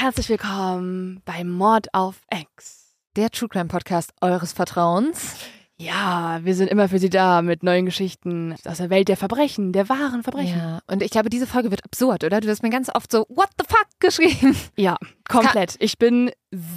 Herzlich willkommen bei Mord auf X. Der True Crime Podcast eures Vertrauens. Ja, wir sind immer für Sie da mit neuen Geschichten aus der Welt der Verbrechen, der wahren Verbrechen. Ja, und ich glaube, diese Folge wird absurd, oder? Du hast mir ganz oft so, what the fuck geschrieben. Ja, komplett. Ich bin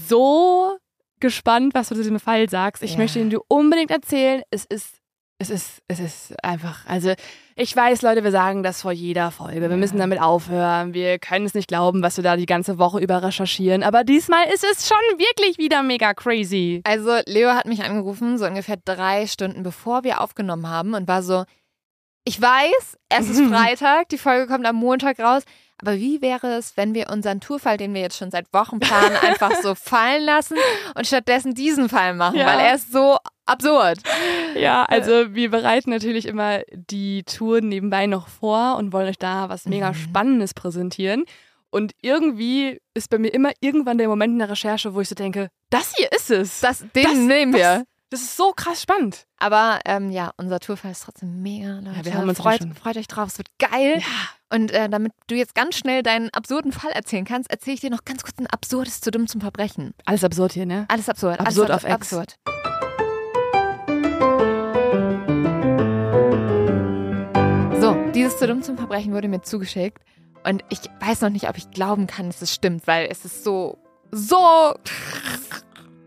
so gespannt, was du zu diesem Fall sagst. Ich Ja. möchte ihn dir unbedingt erzählen. Es ist, es ist, es ist einfach, also ich weiß, Leute, wir sagen das vor jeder Folge. Wir Ja. müssen damit aufhören. Wir können es nicht glauben, was wir da die ganze Woche über recherchieren. Aber diesmal ist es schon wirklich wieder mega crazy. Also, Leo hat mich angerufen, so ungefähr drei Stunden bevor wir aufgenommen haben und war so, ich weiß, es ist Freitag, die Folge kommt am Montag raus, aber wie wäre es, wenn wir unseren Tourfall, den wir jetzt schon seit Wochen planen, einfach so fallen lassen und stattdessen diesen Fall machen, Ja. weil er ist so absurd. Ja, also wir bereiten natürlich immer die Tour nebenbei noch vor und wollen euch da was mega Mhm. Spannendes präsentieren. Und irgendwie ist bei mir immer irgendwann der Moment in der Recherche, wo ich so denke, das hier ist es. Das, den Das- nehmen wir. Das, das ist so krass spannend. Aber ähm, ja, unser Tourfall ist trotzdem mega, Leute. wir haben uns freut, freut euch drauf, es wird geil. Und äh, damit du jetzt ganz schnell deinen absurden Fall erzählen kannst, erzähle ich dir noch ganz kurz ein absurdes zu dumm zum Verbrechen. Alles absurd hier, ne? Alles absurd. Absurd alles auf Ex. absurd. Dieses zu dumm zum Verbrechen wurde mir zugeschickt. Und ich weiß noch nicht, ob ich glauben kann, dass es stimmt, weil es ist so, so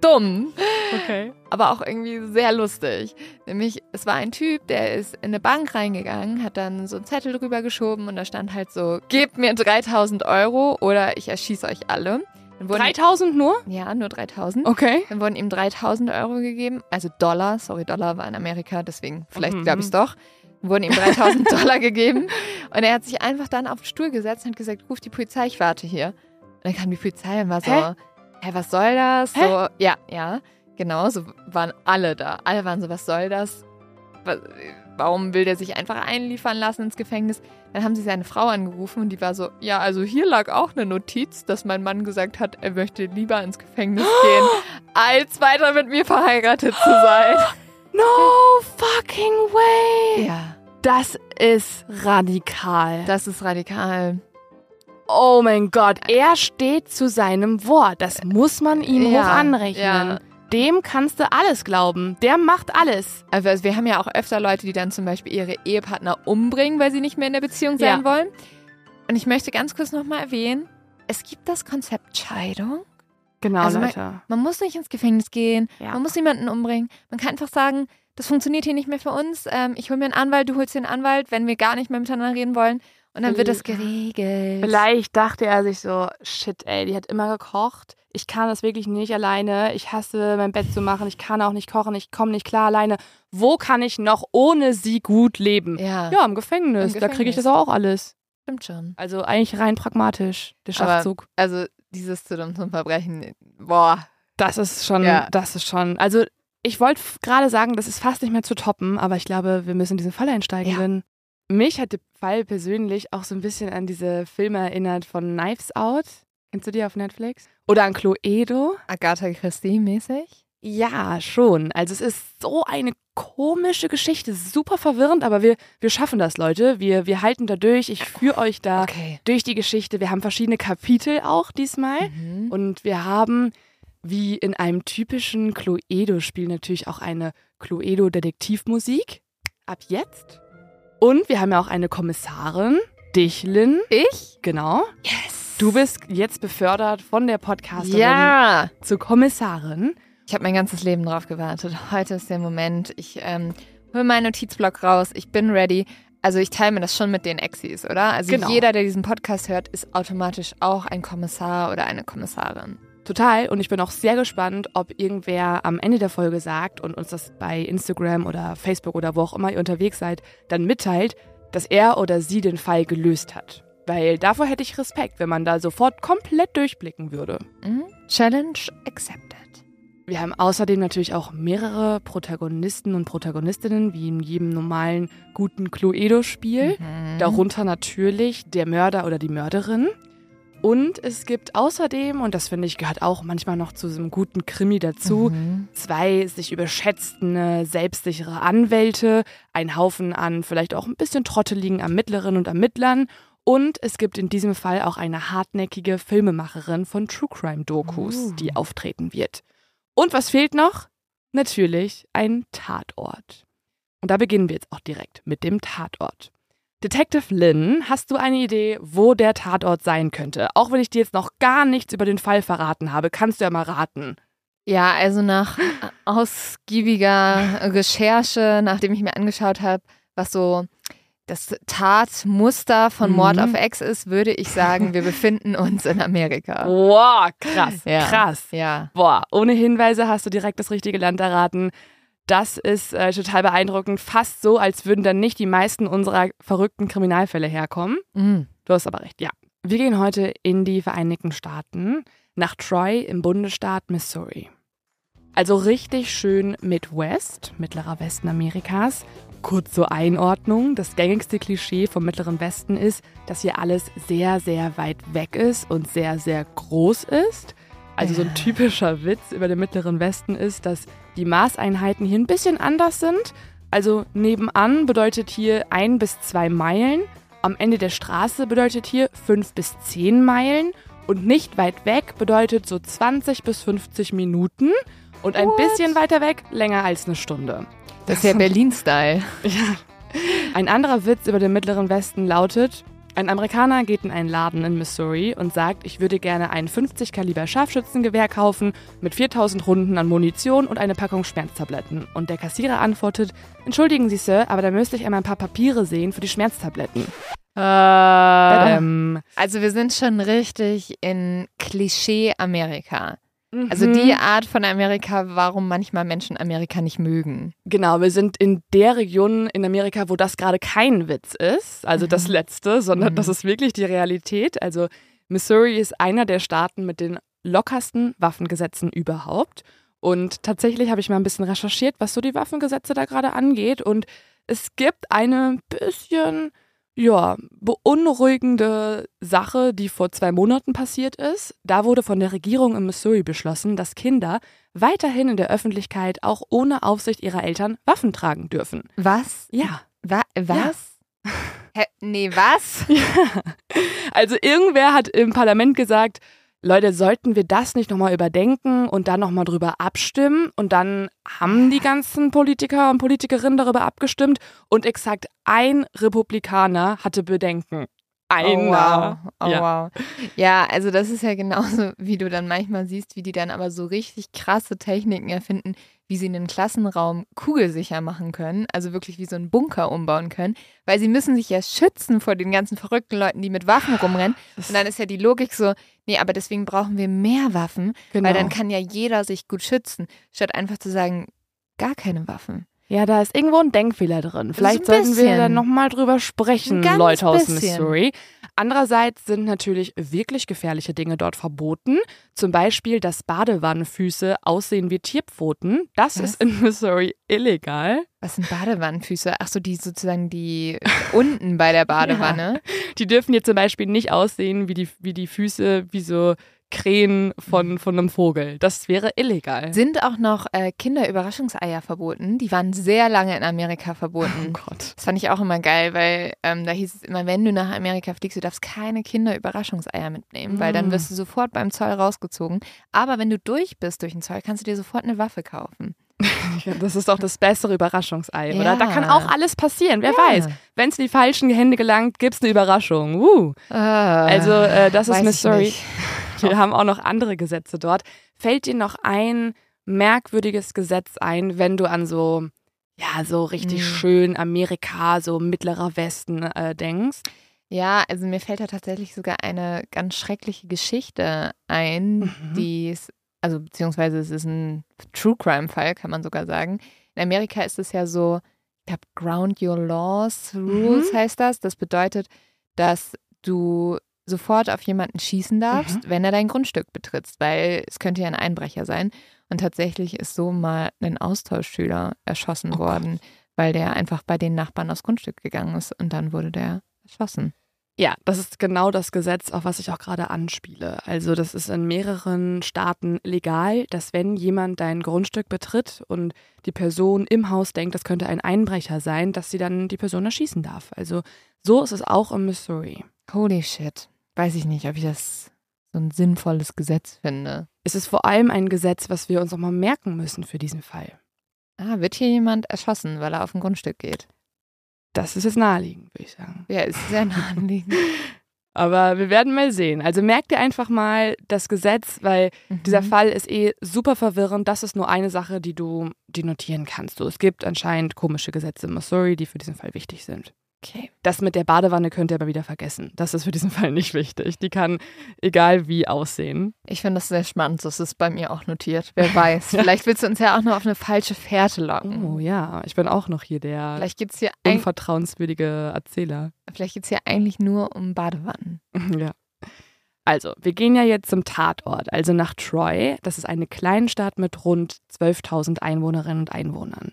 dumm. Okay. aber auch irgendwie sehr lustig. Nämlich, es war ein Typ, der ist in eine Bank reingegangen, hat dann so einen Zettel drüber geschoben und da stand halt so, gebt mir 3000 Euro oder ich erschieße euch alle. Dann wurden, 3000 nur? ja, nur 3000. Okay. Dann wurden ihm 3000 Euro gegeben, also Dollar, sorry, Dollar war in Amerika, deswegen vielleicht Mhm. glaube ich es doch. Wurden ihm 3000 Dollar gegeben und er hat sich einfach dann auf den Stuhl gesetzt und hat gesagt, ruf die Polizei, ich warte hier. Und dann kam die Polizei und war so, Hä? hä, was soll das? Hä? So, ja, ja, genau, so waren alle da. Alle waren so, was soll das? Warum will der sich einfach einliefern lassen ins Gefängnis? Dann haben sie seine Frau angerufen und die war so, ja, also hier lag auch eine Notiz, dass mein Mann gesagt hat, er möchte lieber ins Gefängnis gehen, als weiter mit mir verheiratet zu sein. No fucking way. Ja, Das ist radikal. das ist radikal. Oh mein Gott, er steht zu seinem Wort. Das muss man ihm Ja, hoch anrechnen. ja. Dem kannst du alles glauben. Der macht alles. Also wir haben ja auch öfter Leute, die dann zum Beispiel ihre Ehepartner umbringen, weil sie nicht mehr in der Beziehung sein Ja. wollen. Und ich möchte ganz kurz nochmal erwähnen, es gibt das Konzept Scheidung. Genau, Also Leute. Man muss nicht ins Gefängnis gehen, man muss niemanden umbringen. Man kann einfach sagen, das funktioniert hier nicht mehr für uns. Ähm, ich hole mir einen Anwalt, du holst dir einen Anwalt, wenn wir gar nicht mehr miteinander reden wollen. Und dann wird das geregelt. Vielleicht dachte er sich so, shit, ey, die hat immer gekocht. Ich kann das wirklich nicht alleine. Ich hasse mein Bett zu machen. Ich kann auch nicht kochen. Ich komme nicht klar alleine. Wo kann ich noch ohne sie gut leben? Ja, Ja, im Gefängnis. Im Da kriege ich Gefängnis. das auch alles. stimmt schon. Also eigentlich rein pragmatisch, der Aber- Schachzug. Also dieses zu dumm zum Verbrechen, boah. Das ist schon, Ja. das ist schon. Also ich wollte gerade sagen, das ist fast nicht mehr zu toppen, aber ich glaube, wir müssen in diesen Fall einsteigen, Ja. denn mich hat der Fall persönlich auch so ein bisschen an diese Filme erinnert von Knives Out. Kennst du die auf Netflix? Oder an Cluedo? Agatha Christie mäßig. Ja, schon. Also es ist so eine komische Geschichte, super verwirrend, aber wir, wir schaffen das, Leute. Wir, wir halten da durch. Ich führe euch da Okay. durch die Geschichte. Wir haben verschiedene Kapitel auch diesmal. Mhm. Und wir haben, wie in einem typischen Cluedo-Spiel, natürlich auch eine Cluedo-Detektivmusik. Ab jetzt. Und wir haben ja auch eine Kommissarin, dich, Lynn. Ich? Genau. Yes. Du bist jetzt befördert von der Podcasterin Ja. zur Kommissarin. Ich habe mein ganzes Leben drauf gewartet. Heute ist der Moment. Ich ähm, hole meinen Notizblock raus. Ich bin ready. Also ich teile mir das schon mit den Exis, oder? Also Genau. jeder, der diesen Podcast hört, ist automatisch auch ein Kommissar oder eine Kommissarin. Total. Und ich bin auch sehr gespannt, ob irgendwer am Ende der Folge sagt und uns das bei Instagram oder Facebook oder wo auch immer ihr unterwegs seid, dann mitteilt, dass er oder sie den Fall gelöst hat. Weil davor hätte ich Respekt, wenn man da sofort komplett durchblicken würde. Mhm. Challenge accepted. Wir haben außerdem natürlich auch mehrere Protagonisten und Protagonistinnen, wie in jedem normalen guten Cluedo-Spiel. Mhm. Darunter natürlich der Mörder oder die Mörderin. Und es gibt außerdem, und das finde ich gehört auch manchmal noch zu so einem guten Krimi dazu, Mhm. zwei sich überschätzende, selbstsichere Anwälte, ein Haufen an vielleicht auch ein bisschen trotteligen Ermittlerinnen und Ermittlern. Und es gibt in diesem Fall auch eine hartnäckige Filmemacherin von True Crime Dokus, Uh. die auftreten wird. Und was fehlt noch? Natürlich ein Tatort. Und da beginnen wir jetzt auch direkt mit dem Tatort. Detective Lynn, hast du eine Idee, wo der Tatort sein könnte? Auch wenn ich dir jetzt noch gar nichts über den Fall verraten habe, kannst du ja mal raten. Ja, also nach ausgiebiger Recherche, nachdem ich mir angeschaut habe, was so das Tatmuster von Mord Mhm. auf Ex ist, würde ich sagen, wir befinden uns in Amerika. Wow, krass, Ja. krass. Ja. Boah, ohne Hinweise hast du direkt das richtige Land erraten. Das ist äh, total beeindruckend. Fast so, als würden dann nicht die meisten unserer verrückten Kriminalfälle herkommen. Mhm. Du hast aber recht, ja. Wir gehen heute in die Vereinigten Staaten, nach Troy im Bundesstaat Missouri. Also richtig schön Midwest, mittlerer Westen Amerikas. Kurz zur Einordnung, das gängigste Klischee vom mittleren Westen ist, dass hier alles sehr, sehr weit weg ist und sehr, sehr groß ist. Also so ein typischer Witz über den mittleren Westen ist, dass die Maßeinheiten hier ein bisschen anders sind. Also nebenan bedeutet hier ein bis zwei Meilen, am Ende der Straße bedeutet hier fünf bis zehn Meilen und nicht weit weg bedeutet so 20 bis 50 Minuten und ein What? bisschen weiter weg länger als eine Stunde. Das ist ja Berlin-Style. Ein anderer Witz über den Mittleren Westen lautet, ein Amerikaner geht in einen Laden in Missouri und sagt, ich würde gerne ein 50 Kaliber Scharfschützengewehr kaufen mit 4000 Runden an Munition und eine Packung Schmerztabletten. Und der Kassierer antwortet, entschuldigen Sie, Sir, aber da müsste ich einmal ein paar Papiere sehen für die Schmerztabletten. Äh, Ähm, also wir sind schon richtig in Klischee-Amerika. Also mhm. die Art von Amerika, warum manchmal Menschen Amerika nicht mögen. Genau, wir sind in der Region in Amerika, wo das gerade kein Witz ist, also das letzte, sondern Mhm. das ist wirklich die Realität. Also Missouri ist einer der Staaten mit den lockersten Waffengesetzen überhaupt. Und tatsächlich habe ich mal ein bisschen recherchiert, was so die Waffengesetze da gerade angeht. Und es gibt eine bisschen, ja, beunruhigende Sache, die vor zwei Monaten passiert ist. Da wurde von der Regierung in Missouri beschlossen, dass Kinder weiterhin in der Öffentlichkeit auch ohne Aufsicht ihrer Eltern Waffen tragen dürfen. Was? Ja. Wa was? Hä? Nee, was? Also irgendwer hat im Parlament gesagt, Leute, sollten wir das nicht nochmal überdenken und dann nochmal drüber abstimmen? Und dann haben die ganzen Politiker und Politikerinnen darüber abgestimmt und exakt ein Republikaner hatte Bedenken. Oh, Einer. wow. Oh, ja. wow. Ja, also das ist ja genauso, wie du dann manchmal siehst, wie die dann aber so richtig krasse Techniken erfinden, wie sie einen Klassenraum kugelsicher machen können, also wirklich wie so einen Bunker umbauen können, weil sie müssen sich ja schützen vor den ganzen verrückten Leuten, die mit Waffen rumrennen. Das- Und dann ist ja die Logik so, nee, aber deswegen brauchen wir mehr Waffen, genau. weil dann kann ja jeder sich gut schützen, statt einfach zu sagen, gar keine Waffen. Ja, da ist irgendwo ein Denkfehler drin. Vielleicht sollten wir dann nochmal drüber sprechen, Ein ganz Andererseits sind natürlich wirklich gefährliche Dinge dort verboten. Zum Beispiel, dass Badewannenfüße aussehen wie Tierpfoten. Das Was? ist in Missouri illegal. Was sind Badewannenfüße? Ach so, die sozusagen die unten bei der Badewanne. Die dürfen jetzt zum Beispiel nicht aussehen wie die, wie die Füße, wie so Krähen von, von einem Vogel. Das wäre illegal. Sind auch noch äh, Kinderüberraschungseier verboten? Die waren sehr lange in Amerika verboten. Oh Gott. Das fand ich auch immer geil, weil ähm, da hieß es immer, wenn du nach Amerika fliegst, du darfst keine Kinderüberraschungseier mitnehmen, weil dann Mm. wirst du sofort beim Zoll rausgezogen. Aber wenn du durch bist durch den Zoll, kannst du dir sofort eine Waffe kaufen. Ja, das ist doch das bessere Überraschungsei, Ja. oder? Da kann auch alles passieren, wer Ja. weiß. Wenn es in die falschen Hände gelangt, gibt es eine Überraschung. Uh. Also, äh, das ist Missouri. Wir haben auch noch andere Gesetze dort. Fällt dir noch ein merkwürdiges Gesetz ein, wenn du an so, ja, so richtig Hm. schön Amerika, so mittlerer Westen äh, denkst? Ja, also mir fällt da tatsächlich sogar eine ganz schreckliche Geschichte ein, Mhm. die es, also beziehungsweise es ist ein True Crime Fall, kann man sogar sagen. In Amerika ist es ja so, ich glaube, Ground Your Laws Rules Mhm. heißt das. Das bedeutet, dass du sofort auf jemanden schießen darfst, Mhm. wenn er dein Grundstück betritt, weil es könnte ja ein Einbrecher sein. Und tatsächlich ist so mal ein Austauschschüler erschossen Oh Gott. worden, weil der einfach bei den Nachbarn aufs Grundstück gegangen ist und dann wurde der erschossen. Ja, das ist genau das Gesetz, auf was ich auch gerade anspiele. Also das ist in mehreren Staaten legal, dass wenn jemand dein Grundstück betritt und die Person im Haus denkt, das könnte ein Einbrecher sein, dass sie dann die Person erschießen darf. Also so ist es auch in Missouri. Holy shit. Weiß ich nicht, ob ich das so ein sinnvolles Gesetz finde. Es ist vor allem ein Gesetz, was wir uns auch mal merken müssen für diesen Fall. Ah, wird hier jemand erschossen, weil er auf ein Grundstück geht? Das ist jetzt naheliegend, würde ich sagen. Ja, ist sehr naheliegend. Aber wir werden mal sehen. Also merkt ihr einfach mal das Gesetz, weil Dieser Mhm. Fall ist eh super verwirrend. Das ist nur eine Sache, die du die notieren kannst. So, es gibt anscheinend komische Gesetze in Missouri, die für diesen Fall wichtig sind. Okay. Das mit der Badewanne könnt ihr aber wieder vergessen. Das ist für diesen Fall nicht wichtig. Die kann egal wie aussehen. Ich finde das sehr spannend. Das ist bei mir auch notiert. Wer weiß. Vielleicht willst du uns ja auch noch auf eine falsche Fährte locken. Oh ja, ich bin auch noch hier der Vielleicht geht es hier, unvertrauenswürdige Erzähler. vielleicht geht's hier eigentlich nur um Badewannen. Ja. Also, wir gehen ja jetzt zum Tatort, also nach Troy. Das ist eine Kleinstadt mit rund 12.000 Einwohnerinnen und Einwohnern.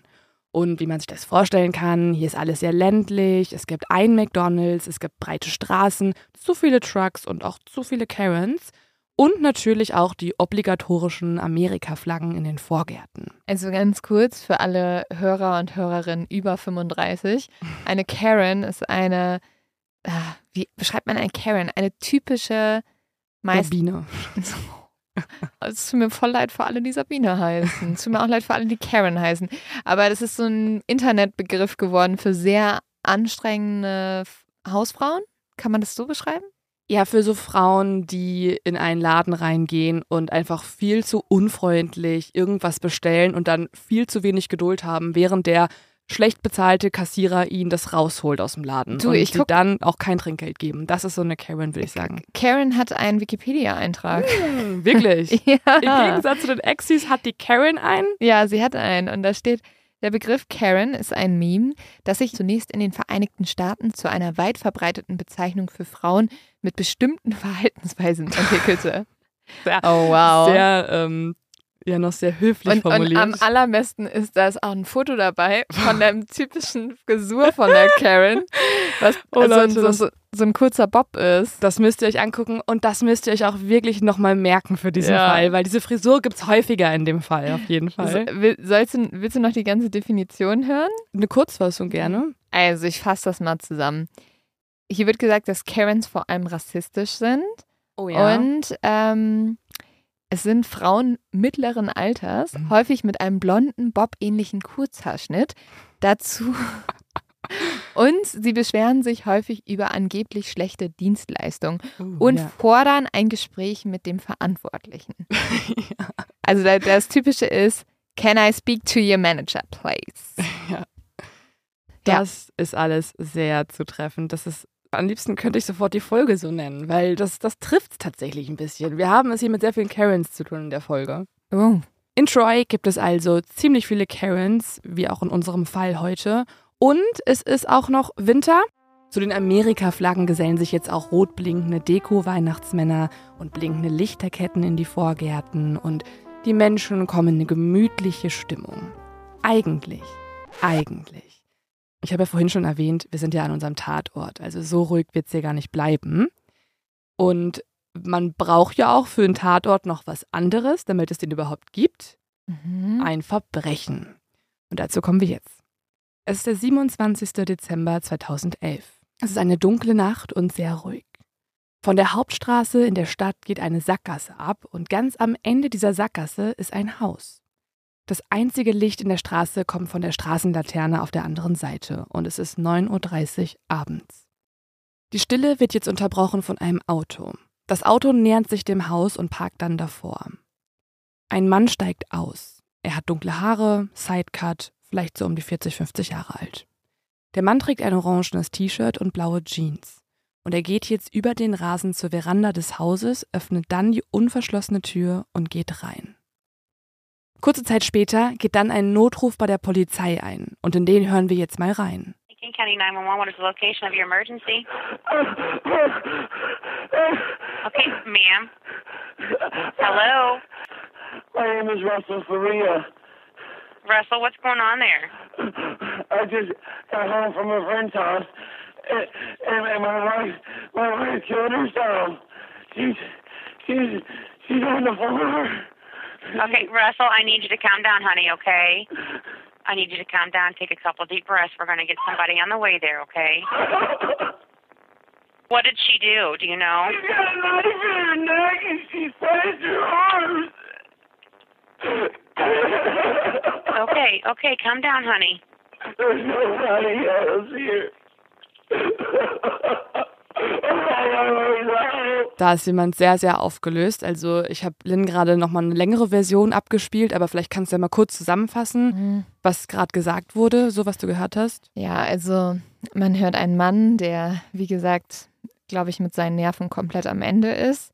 Und wie man sich das vorstellen kann, hier ist alles sehr ländlich. Es gibt ein McDonald's, es gibt breite Straßen, zu viele Trucks und auch zu viele Karens. Und natürlich auch die obligatorischen Amerika-Flaggen in den Vorgärten. Also ganz kurz für alle Hörer und Hörerinnen über 35. Eine Karen ist eine, ah, wie beschreibt man eine Karen? Eine typische, meist Sabine. Es tut mir voll leid für alle, die Sabine heißen. Es tut mir auch leid für alle, die Karen heißen. Aber das ist so ein Internetbegriff geworden für sehr anstrengende Hausfrauen. Kann man das so beschreiben? Ja, für so Frauen, die in einen Laden reingehen und einfach viel zu unfreundlich irgendwas bestellen und dann viel zu wenig Geduld haben, während der schlecht bezahlte Kassierer ihnen das rausholt aus dem Laden Du, und ich guck- dann auch kein Trinkgeld geben. Das ist so eine Karen, würde ich sagen. Karen hat einen Wikipedia-Eintrag. Hm, wirklich? Im ja. Gegensatz zu den Exis hat die Karen einen? ja, sie hat einen. Und da steht, der Begriff Karen ist ein Meme, das sich zunächst in den Vereinigten Staaten zu einer weit verbreiteten Bezeichnung für Frauen mit bestimmten Verhaltensweisen entwickelte. Sehr, Oh, wow. sehr ähm, ja, noch sehr höflich Und, und formuliert. am allerbesten ist, da ist auch ein Foto dabei von der typischen Frisur von der Karen, was Oh, also Leute, so, das- so, so ein kurzer Bob ist. Das müsst ihr euch angucken und das müsst ihr euch auch wirklich nochmal merken für diesen Ja. Fall, weil diese Frisur gibt es häufiger in dem Fall, auf jeden So, Fall. will, sollst du, willst du noch die ganze Definition hören? Eine Kurzfassung gerne. Also, ich fasse das mal zusammen. Hier wird gesagt, dass Karens vor allem rassistisch sind Oh und ähm, es sind Frauen mittleren Alters, Mhm. häufig mit einem blonden, Bob-ähnlichen Kurzhaarschnitt. Dazu. Und sie beschweren sich häufig über angeblich schlechte Dienstleistungen und ja. fordern ein Gespräch mit dem Verantwortlichen. Also da- das Typische ist, can I speak to your manager, please? Ja. Das ist alles sehr zutreffend. Das ist, am liebsten könnte ich sofort die Folge so nennen, weil das, das trifft es tatsächlich ein bisschen. Wir haben es hier mit sehr vielen Karens zu tun in der Folge. Oh. In Troy gibt es also ziemlich viele Karens, wie auch in unserem Fall heute. Und es ist auch noch Winter. Zu den Amerika-Flaggen gesellen sich jetzt auch rot blinkende Deko-Weihnachtsmänner und blinkende Lichterketten in die Vorgärten und die Menschen kommen in eine gemütliche Stimmung. Eigentlich, eigentlich. Ich habe ja vorhin schon erwähnt, wir sind ja an unserem Tatort, also so ruhig wird es hier gar nicht bleiben. Und man braucht ja auch für einen Tatort noch was anderes, damit es den überhaupt gibt. Mhm. Ein Verbrechen. Und dazu kommen wir jetzt. Es ist der 27. Dezember 2011. Es ist eine dunkle Nacht und sehr ruhig. Von der Hauptstraße in der Stadt geht eine Sackgasse ab und ganz am Ende dieser Sackgasse ist ein Haus. Das einzige Licht in der Straße kommt von der Straßenlaterne auf der anderen Seite und es ist 9.30 Uhr abends. Die Stille wird jetzt unterbrochen von einem Auto. Das Auto nähert sich dem Haus und parkt dann davor. Ein Mann steigt aus. Er hat dunkle Haare, Sidecut, vielleicht so um die 40, 50 Jahre alt. Der Mann trägt ein orangenes T-Shirt und blaue Jeans. Und er geht jetzt über den Rasen zur Veranda des Hauses, öffnet dann die unverschlossene Tür und geht rein. Kurze Zeit später geht dann ein Notruf bei der Polizei ein. Und in den hören wir jetzt mal rein. King County 911, what is the location of your emergency? Okay, ma'am. Hello? My name is Russell Faria. Russell, what's going on there? I just got home from a friend's house, and, and, my wife, my wife killed herself. She's, she's, she's on the floor. Okay, Russell, I need you to calm down, honey, okay? I need you to calm down, take a couple deep breaths. We're going to get somebody on the way there, okay? What did she do? Do you know? She got a knife in her neck, and she sliced her arms. Okay, okay, calm down, honey. There's nobody else here. Da ist jemand sehr, sehr aufgelöst. Also ich habe Lynn gerade nochmal eine längere Version abgespielt, aber vielleicht kannst du ja mal kurz zusammenfassen, Mhm. was gerade gesagt wurde, so was du gehört hast. Ja, also man hört einen Mann, der, wie gesagt, glaube ich, mit seinen Nerven komplett am Ende ist.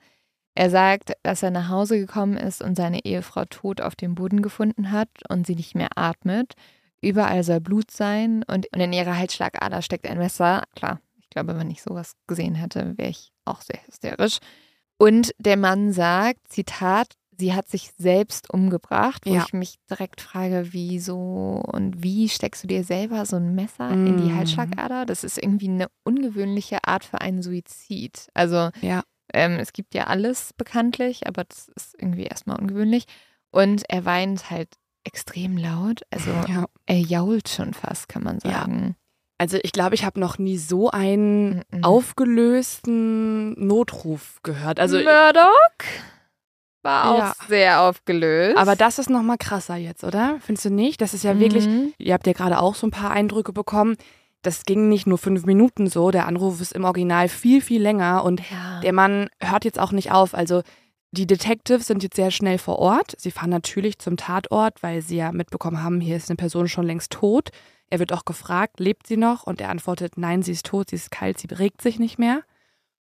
Er sagt, dass er nach Hause gekommen ist und seine Ehefrau tot auf dem Boden gefunden hat und sie nicht mehr atmet. Überall soll Blut sein und in ihrer Halsschlagader steckt ein Messer. Klar, glaube, wenn ich sowas gesehen hätte, wäre ich auch sehr hysterisch. Und der Mann sagt, Zitat, sie hat sich selbst umgebracht, wo Ja. ich mich direkt frage, wieso und wie steckst du dir selber so ein Messer in die Mhm. Halsschlagader? Das ist irgendwie eine ungewöhnliche Art für einen Suizid. Also Ja. ähm, es gibt ja alles bekanntlich, aber das ist irgendwie erstmal ungewöhnlich. Und er weint halt extrem laut. Also Ja. er jault schon fast, kann man sagen. Also ich glaube, ich habe noch nie so einen Mhm. aufgelösten Notruf gehört. Also, Murdoch war auch Ja. sehr aufgelöst. aber das ist noch mal krasser jetzt, oder? Findest du nicht? Das ist ja wirklich, Mhm. ihr habt ja gerade auch so ein paar Eindrücke bekommen. Das ging nicht nur fünf Minuten so. Der Anruf ist im Original viel, viel länger und Ja. der Mann hört jetzt auch nicht auf. Also die Detectives sind jetzt sehr schnell vor Ort. Sie fahren natürlich zum Tatort, weil sie ja mitbekommen haben, hier ist eine Person schon längst tot. Er wird auch gefragt, lebt sie noch? Und er antwortet, nein, sie ist tot, sie ist kalt, sie regt sich nicht mehr.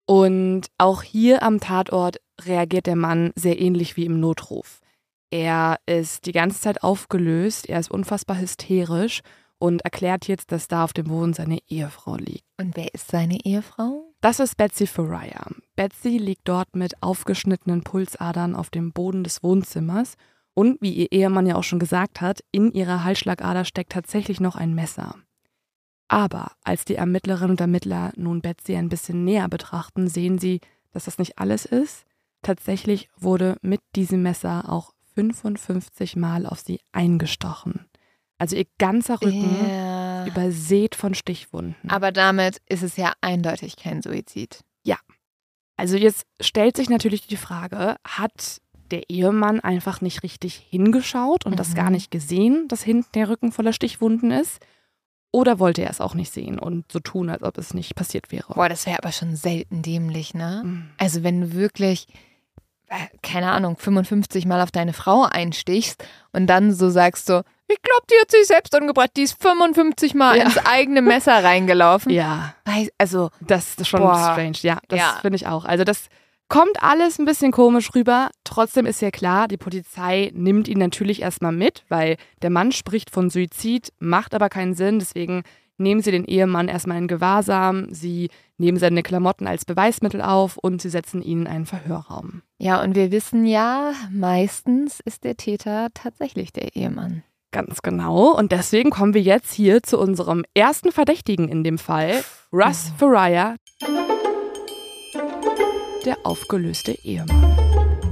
Und auch hier am Tatort reagiert der Mann sehr ähnlich wie im Notruf. Er ist die ganze Zeit aufgelöst, er ist unfassbar hysterisch und erklärt jetzt, dass da auf dem Boden seine Ehefrau liegt. Und wer ist seine Ehefrau? Das ist Betsy Farrier. Betsy liegt dort mit aufgeschnittenen Pulsadern auf dem Boden des Wohnzimmers. Und wie ihr Ehemann ja auch schon gesagt hat, in ihrer Halsschlagader steckt tatsächlich noch ein Messer. Aber als die Ermittlerinnen und Ermittler nun Betsy ein bisschen näher betrachten, sehen sie, dass das nicht alles ist. Tatsächlich wurde mit diesem Messer auch 55 Mal auf sie eingestochen. Also ihr ganzer Rücken Ja. übersät von Stichwunden. Aber damit ist es ja eindeutig kein Suizid. Also jetzt stellt sich natürlich die Frage, hat der Ehemann einfach nicht richtig hingeschaut und das Mhm. gar nicht gesehen, dass hinten der Rücken voller Stichwunden ist? Oder wollte er es auch nicht sehen und so tun, als ob es nicht passiert wäre? Boah, das wäre aber schon selten dämlich, ne? Mhm. Also wenn du wirklich, äh, keine Ahnung, 55 Mal auf deine Frau einstichst und dann so sagst so, ich glaube, die hat sich selbst umgebracht, die ist 55 Mal Ja. ins eigene Messer reingelaufen. Ja, Also, das ist schon Boah. strange. Ja, das Ja. finde ich auch. Also das kommt alles ein bisschen komisch rüber. Trotzdem ist ja klar, die Polizei nimmt ihn natürlich erstmal mit, weil der Mann spricht von Suizid, macht aber keinen Sinn. Deswegen nehmen sie den Ehemann erstmal in Gewahrsam. Sie nehmen seine Klamotten als Beweismittel auf und sie setzen ihn in einen Verhörraum. ja, und wir wissen ja, meistens ist der Täter tatsächlich der Ehemann. Ganz genau. Und deswegen kommen wir jetzt hier zu unserem ersten Verdächtigen in dem Fall, Russ Farrier. Der aufgelöste Ehemann.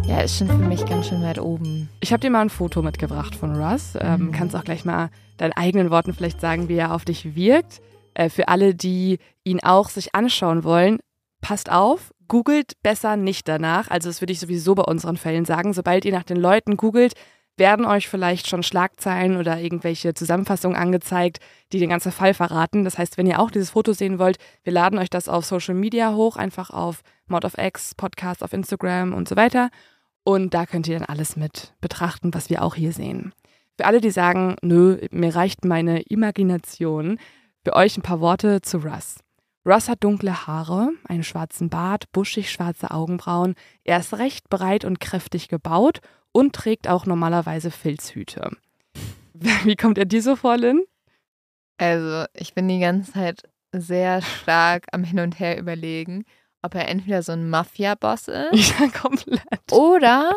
Ja, ist schon für mich ganz schön weit oben. Ich habe dir mal ein Foto mitgebracht von Russ. Ähm, Mhm. Kannst auch gleich mal deinen eigenen Worten vielleicht sagen, wie er auf dich wirkt. Äh, für alle, die ihn auch sich anschauen wollen, passt auf, googelt besser nicht danach. Also das würde ich sowieso bei unseren Fällen sagen. Sobald ihr nach den Leuten googelt, werden euch vielleicht schon Schlagzeilen oder irgendwelche Zusammenfassungen angezeigt, die den ganzen Fall verraten. Das heißt, wenn ihr auch dieses Foto sehen wollt, wir laden euch das auf Social Media hoch, einfach auf Mod of X, Podcast auf Instagram und so weiter. Und da könnt ihr dann alles mit betrachten, was wir auch hier sehen. Für alle, die sagen, nö, mir reicht meine Imagination, für euch ein paar Worte zu Russ. Russ hat dunkle Haare, einen schwarzen Bart, buschig schwarze Augenbrauen. Er ist recht breit und kräftig gebaut und trägt auch normalerweise Filzhüte. Wie kommt er dir so vor, Lynn? Also, ich bin die ganze Zeit sehr stark am Hin und Her überlegen, ob er entweder so ein Mafia-Boss ist Ja, komplett. oder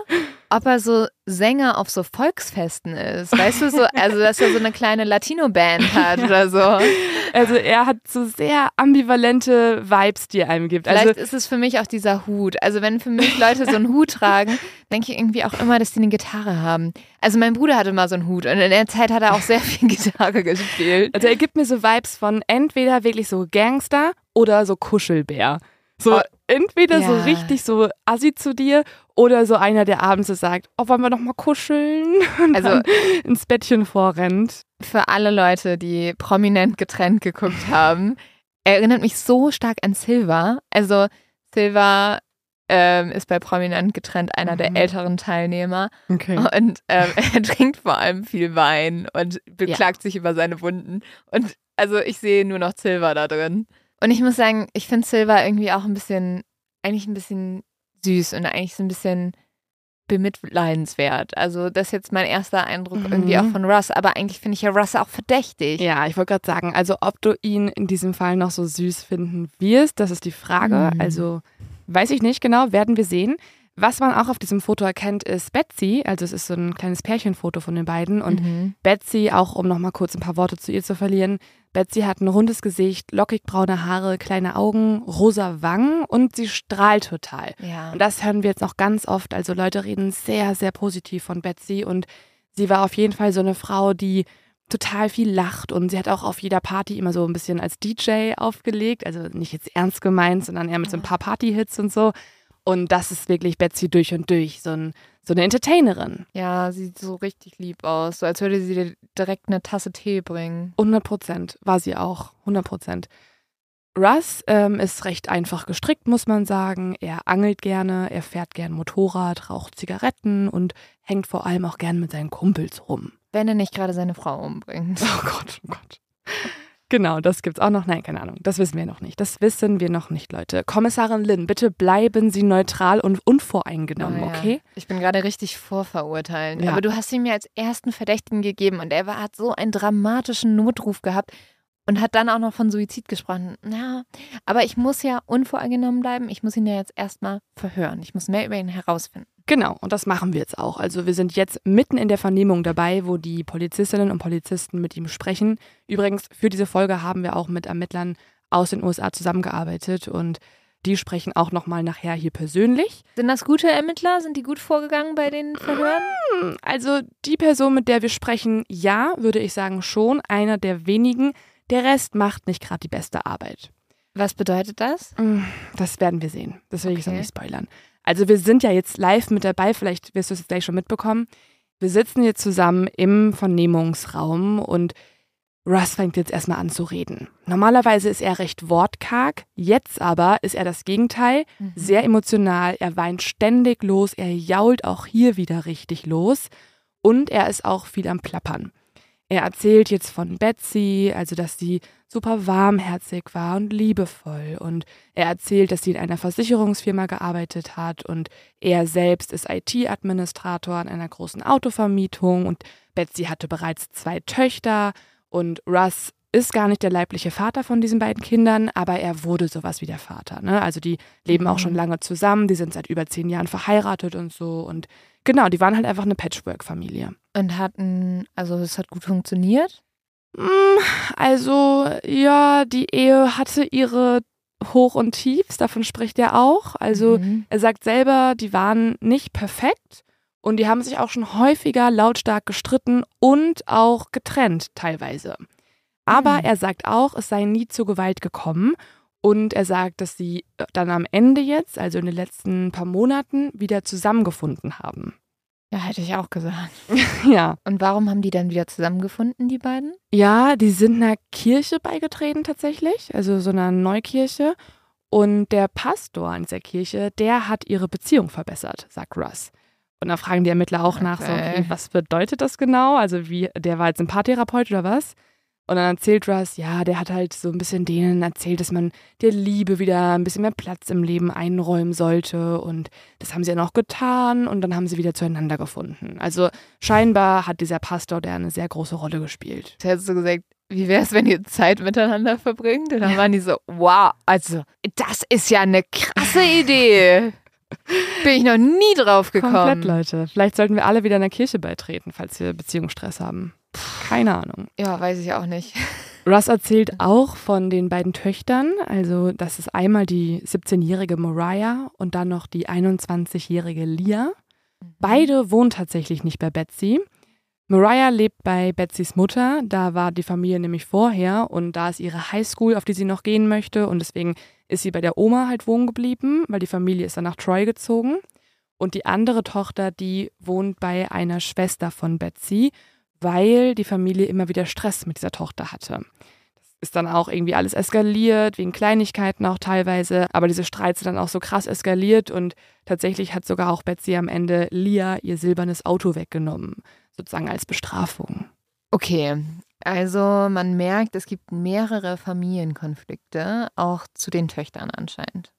ob er so Sänger auf so Volksfesten ist. Weißt du, so, also dass er so eine kleine Latino-Band hat oder so. Also er hat so sehr ambivalente Vibes, die er einem gibt. Vielleicht Also ist es für mich auch dieser Hut. Also wenn für mich Leute so einen Hut tragen, denke ich irgendwie auch immer, dass die eine Gitarre haben. Also mein Bruder hatte mal so einen Hut und in der Zeit hat er auch sehr viel Gitarre gespielt. Also er gibt mir so Vibes von entweder wirklich so Gangster oder so Kuschelbär. So Oh, entweder so ja. richtig so assi zu dir oder so einer, der abends so sagt, oh, wollen wir noch mal kuscheln? Und Also- dann ins Bettchen vorrennt. Für alle Leute, die prominent getrennt geguckt haben, erinnert mich so stark an Silva. Also Silva ähm, ist bei prominent getrennt einer der Mhm. älteren Teilnehmer Okay. und ähm, er trinkt vor allem viel Wein und beklagt sich über seine Wunden. Und also ich sehe nur noch Silva da drin. Und ich muss sagen, ich finde Silva irgendwie auch ein bisschen, eigentlich ein bisschen süß und eigentlich so ein bisschen bemitleidenswert. Also das ist jetzt mein erster Eindruck Mhm. irgendwie auch von Russ. Aber eigentlich finde ich ja Russ auch verdächtig. Ja, ich wollte gerade sagen, also ob du ihn in diesem Fall noch so süß finden wirst, das ist die Frage. Mhm. Also weiß ich nicht genau, werden wir sehen. Was man auch auf diesem Foto erkennt, ist Betsy. Also es ist so ein kleines Pärchenfoto von den beiden. Und Mhm. Betsy, auch um nochmal kurz ein paar Worte zu ihr zu verlieren, Betsy hat ein rundes Gesicht, lockig braune Haare, kleine Augen, rosa Wangen und sie strahlt total. Ja. Und das hören wir jetzt noch ganz oft. Also Leute reden sehr, sehr positiv von Betsy und sie war auf jeden Fall so eine Frau, die total viel lacht und sie hat auch auf jeder Party immer so ein bisschen als DJ aufgelegt. Also nicht jetzt ernst gemeint, sondern eher mit so ein paar Partyhits und so. Und das ist wirklich Betsy durch und durch, so, ein, so eine Entertainerin. ja, sieht so richtig lieb aus. So als würde sie dir direkt eine Tasse Tee bringen. 100 Prozent war sie auch, 100 Prozent. Russ ähm, ist recht einfach gestrickt, muss man sagen. Er angelt gerne, er fährt gern Motorrad, raucht Zigaretten und hängt vor allem auch gern mit seinen Kumpels rum. Wenn er nicht gerade seine Frau umbringt. Oh Gott, oh Gott. Genau, das gibt's auch noch. Nein, keine Ahnung. Das wissen wir noch nicht. Das wissen wir noch nicht, Leute. Kommissarin Lynn, bitte bleiben Sie neutral und unvoreingenommen, Ah, ja. okay? Ich bin gerade richtig vorverurteilend. Ja. Aber du hast ihn mir als ersten Verdächtigen gegeben und er war, hat so einen dramatischen Notruf gehabt und hat dann auch noch von Suizid gesprochen. Ja, aber ich muss ja unvoreingenommen bleiben. Ich muss ihn ja jetzt erstmal verhören. Ich muss mehr über ihn herausfinden. Genau, und das machen wir jetzt auch. Also wir sind jetzt mitten in der Vernehmung dabei, wo die Polizistinnen und Polizisten mit ihm sprechen. Übrigens, für diese Folge haben wir auch mit Ermittlern aus den USA zusammengearbeitet und die sprechen auch nochmal nachher hier persönlich. Sind das gute Ermittler? Sind die gut vorgegangen bei den Verhören? Hm, Also die Person, mit der wir sprechen, ja, würde ich sagen schon, einer der wenigen. Der Rest macht nicht gerade die beste Arbeit. Was bedeutet das? Mm, Das werden wir sehen. Das will ich jetzt noch Okay. nicht spoilern. Also wir sind ja jetzt live mit dabei, vielleicht wirst du es jetzt gleich schon mitbekommen. Wir sitzen hier zusammen im Vernehmungsraum und Russ fängt jetzt erstmal an zu reden. Normalerweise ist er recht wortkarg, jetzt aber ist er das Gegenteil, sehr emotional, er weint ständig los, er jault auch hier wieder richtig los und er ist auch viel am Plappern. Er erzählt jetzt von Betsy, also dass sie super warmherzig war und liebevoll. Und er erzählt, dass sie in einer Versicherungsfirma gearbeitet hat und er selbst ist IT-Administrator an einer großen Autovermietung und Betsy hatte bereits zwei Töchter und Russ ist gar nicht der leibliche Vater von diesen beiden Kindern, aber er wurde sowas wie der Vater. Ne? Also die leben auch schon lange zusammen, die sind seit über zehn Jahren verheiratet und so. Und genau, die waren halt einfach eine Patchwork-Familie. Und hatten, also es hat gut funktioniert. Mm, Also, ja, die Ehe hatte ihre Hoch und Tiefs, davon spricht er auch. Also Mhm. er sagt selber, die waren nicht perfekt und die haben sich auch schon häufiger lautstark gestritten und auch getrennt teilweise. Aber Mhm. er sagt auch, es sei nie zu Gewalt gekommen und er sagt, dass sie dann am Ende jetzt, also in den letzten paar Monaten, wieder zusammengefunden haben. Ja, hätte ich auch gesagt. ja. Und warum haben die dann wieder zusammengefunden, die beiden? Ja, die sind einer Kirche beigetreten tatsächlich, also so einer Neukirche. Und der Pastor an dieser Kirche, der hat ihre Beziehung verbessert, sagt Russ. Und da fragen die Ermittler auch nach, so, Okay. okay, was bedeutet das genau? Also wie, der war jetzt ein Paartherapeut oder was? Und dann erzählt Russ, ja, der hat halt so ein bisschen denen erzählt, dass man der Liebe wieder ein bisschen mehr Platz im Leben einräumen sollte. Und das haben sie dann auch getan und dann haben sie wieder zueinander gefunden. Also scheinbar hat dieser Pastor der eine sehr große Rolle gespielt. Jetzt hättest du gesagt, wie wäre es, wenn ihr Zeit miteinander verbringt? Und dann waren die so, wow, also das ist ja eine krasse Idee. Bin ich noch nie drauf gekommen. Komplett, Leute. Vielleicht sollten wir alle wieder einer Kirche beitreten, falls wir Beziehungsstress haben. Keine Ahnung. Ja, weiß ich auch nicht. Russ erzählt auch von den beiden Töchtern. Also, das ist einmal die 17-jährige Mariah und dann noch die 21-jährige Leah. Beide wohnen tatsächlich nicht bei Betsy. Mariah lebt bei Betsys Mutter. Da war die Familie nämlich vorher und da ist ihre Highschool, auf die sie noch gehen möchte. Und deswegen ist sie bei der Oma halt wohnen geblieben, weil die Familie ist dann nach Troy gezogen. Und die andere Tochter, die wohnt bei einer Schwester von Betsy, weil die Familie immer wieder Stress mit dieser Tochter hatte. Das ist dann auch irgendwie alles eskaliert, wegen Kleinigkeiten auch teilweise. Aber diese Streits sind dann auch so krass eskaliert und tatsächlich hat sogar auch Betsy am Ende Lia ihr silbernes Auto weggenommen, sozusagen als Bestrafung. Okay, also man merkt, es gibt mehrere Familienkonflikte, auch zu den Töchtern anscheinend.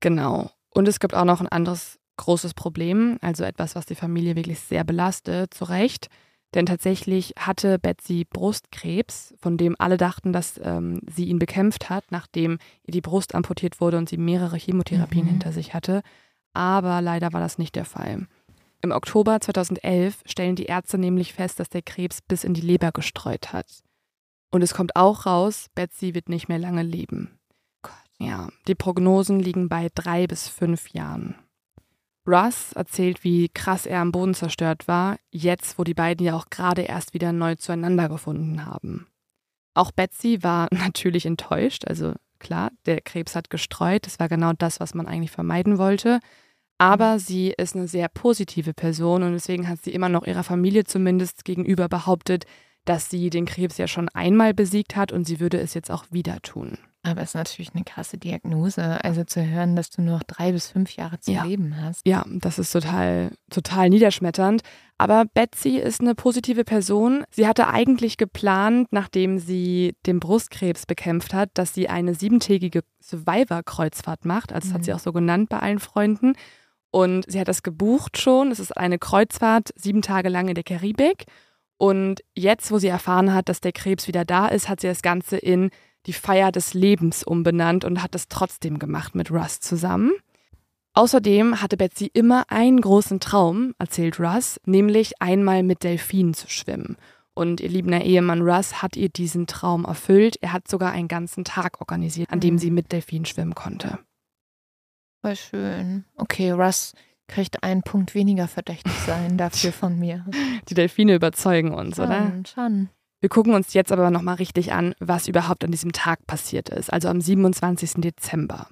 Genau. Und es gibt auch noch ein anderes großes Problem, also etwas, was die Familie wirklich sehr belastet, zu Recht. Denn tatsächlich hatte Betsy Brustkrebs, von dem alle dachten, dass ähm, sie ihn bekämpft hat, nachdem ihr die Brust amputiert wurde und sie mehrere Chemotherapien Mhm. hinter sich hatte. Aber leider war das nicht der Fall. Im Oktober 2011 stellen die Ärzte nämlich fest, dass der Krebs bis in die Leber gestreut hat. Und es kommt auch raus, Betsy wird nicht mehr lange leben. Ja, die Prognosen liegen bei drei bis fünf Jahren. Russ erzählt, wie krass er am Boden zerstört war, jetzt wo die beiden ja auch gerade erst wieder neu zueinander gefunden haben. Auch Betsy war natürlich enttäuscht, also klar, der Krebs hat gestreut, das war genau das, was man eigentlich vermeiden wollte. Aber sie ist eine sehr positive Person und deswegen hat sie immer noch ihrer Familie zumindest gegenüber behauptet, dass sie den Krebs ja schon einmal besiegt hat und sie würde es jetzt auch wieder tun. Aber es ist natürlich eine krasse Diagnose. Also zu hören, dass du nur noch drei bis fünf Jahre zu Ja. leben hast. Ja, das ist total, total niederschmetternd. Aber Betsy ist eine positive Person. Sie hatte eigentlich geplant, nachdem sie den Brustkrebs bekämpft hat, dass sie eine siebentägige Survivor-Kreuzfahrt macht. Also das hat sie Mhm. auch so genannt bei allen Freunden. Und sie hat das gebucht schon. Es ist eine Kreuzfahrt sieben Tage lang in der Karibik. Und jetzt, wo sie erfahren hat, dass der Krebs wieder da ist, hat sie das Ganze in die Feier des Lebens umbenannt und hat es trotzdem gemacht mit Russ zusammen. Außerdem hatte Betsy immer einen großen Traum, erzählt Russ, nämlich einmal mit Delfinen zu schwimmen. Und ihr liebender Ehemann Russ hat ihr diesen Traum erfüllt. Er hat sogar einen ganzen Tag organisiert, an dem Mhm. sie mit Delfinen schwimmen konnte. Voll schön. Okay, Russ kriegt einen Punkt weniger verdächtig sein dafür von mir. Die Delfine überzeugen uns, oder? Schon, schon. Wir gucken uns jetzt aber nochmal richtig an, was überhaupt an diesem Tag passiert ist, also am 27. Dezember.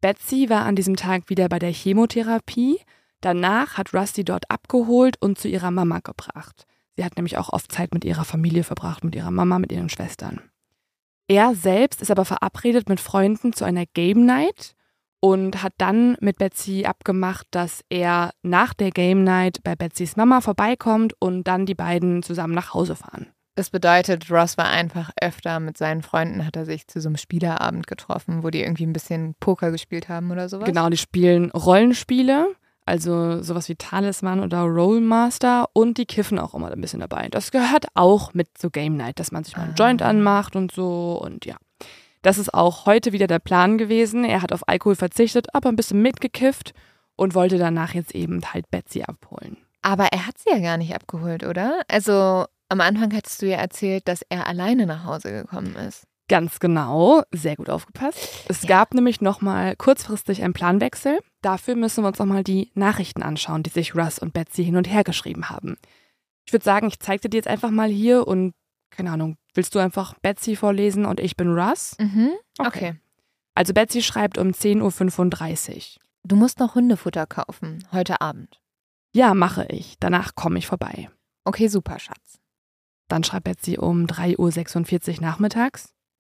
Betsy war an diesem Tag wieder bei der Chemotherapie. Danach hat Rusty dort abgeholt und zu ihrer Mama gebracht. Sie hat nämlich auch oft Zeit mit ihrer Familie verbracht, mit ihrer Mama, mit ihren Schwestern. Er selbst ist aber verabredet mit Freunden zu einer Game Night und hat dann mit Betsy abgemacht, dass er nach der Game Night bei Betsys Mama vorbeikommt und dann die beiden zusammen nach Hause fahren. Das bedeutet, Ross war einfach öfter mit seinen Freunden, hat er sich zu so einem Spielerabend getroffen, wo die irgendwie ein bisschen Poker gespielt haben oder sowas. Genau, die spielen Rollenspiele, also sowas wie Talisman oder Rollmaster und die kiffen auch immer ein bisschen dabei. Das gehört auch mit zur Game Night, dass man sich mal einen Ah. Joint anmacht und so und ja. Das ist auch heute wieder der Plan gewesen. Er hat auf Alkohol verzichtet, aber ein bisschen mitgekifft und wollte danach jetzt eben halt Betsy abholen. Aber er hat sie ja gar nicht abgeholt, oder? Also am Anfang hattest du ja erzählt, dass er alleine nach Hause gekommen ist. Ganz genau, sehr gut aufgepasst. Es Ja. gab nämlich nochmal kurzfristig einen Planwechsel. Dafür müssen wir uns nochmal die Nachrichten anschauen, die sich Russ und Betsy hin und her geschrieben haben. Ich würde sagen, ich zeige dir jetzt einfach mal hier und, keine Ahnung, willst du einfach Betsy vorlesen und ich bin Russ? Mhm. Okay. Also Betsy schreibt um 10.35 Uhr. Du musst noch Hundefutter kaufen, heute Abend. Ja, mache ich. Danach komme ich vorbei. Okay, super, Schatz. Dann schreibt Betsy um 3.46 Uhr nachmittags.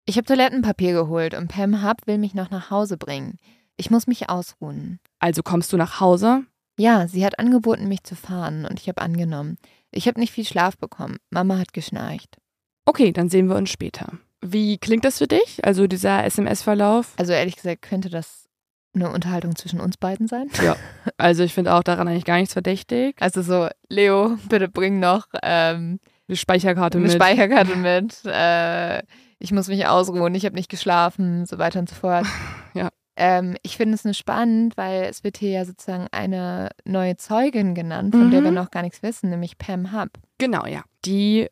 Ich habe Toilettenpapier geholt und Pam Hub will mich noch nach Hause bringen. Ich muss mich ausruhen. Also kommst du nach Hause? Ja, sie hat angeboten, mich zu fahren und ich habe angenommen. Ich habe nicht viel Schlaf bekommen. Mama hat geschnarcht. Okay, dann sehen wir uns später. Wie klingt das für dich? Also dieser SMS-Verlauf? Also ehrlich gesagt, könnte das eine Unterhaltung zwischen uns beiden sein? Also ich finde auch daran eigentlich gar nichts verdächtig. Also so, Leo, bitte bring noch ähm, Die Speicherkarte eine mit. Speicherkarte mit. Äh, ich muss mich ausruhen, ich habe nicht geschlafen, so weiter und so fort. Ja. Ähm, ich finde es nur spannend, weil es wird hier ja sozusagen eine neue Zeugin genannt, von der Mhm. wir noch gar nichts wissen, nämlich Pam Hub. Genau, ja. Die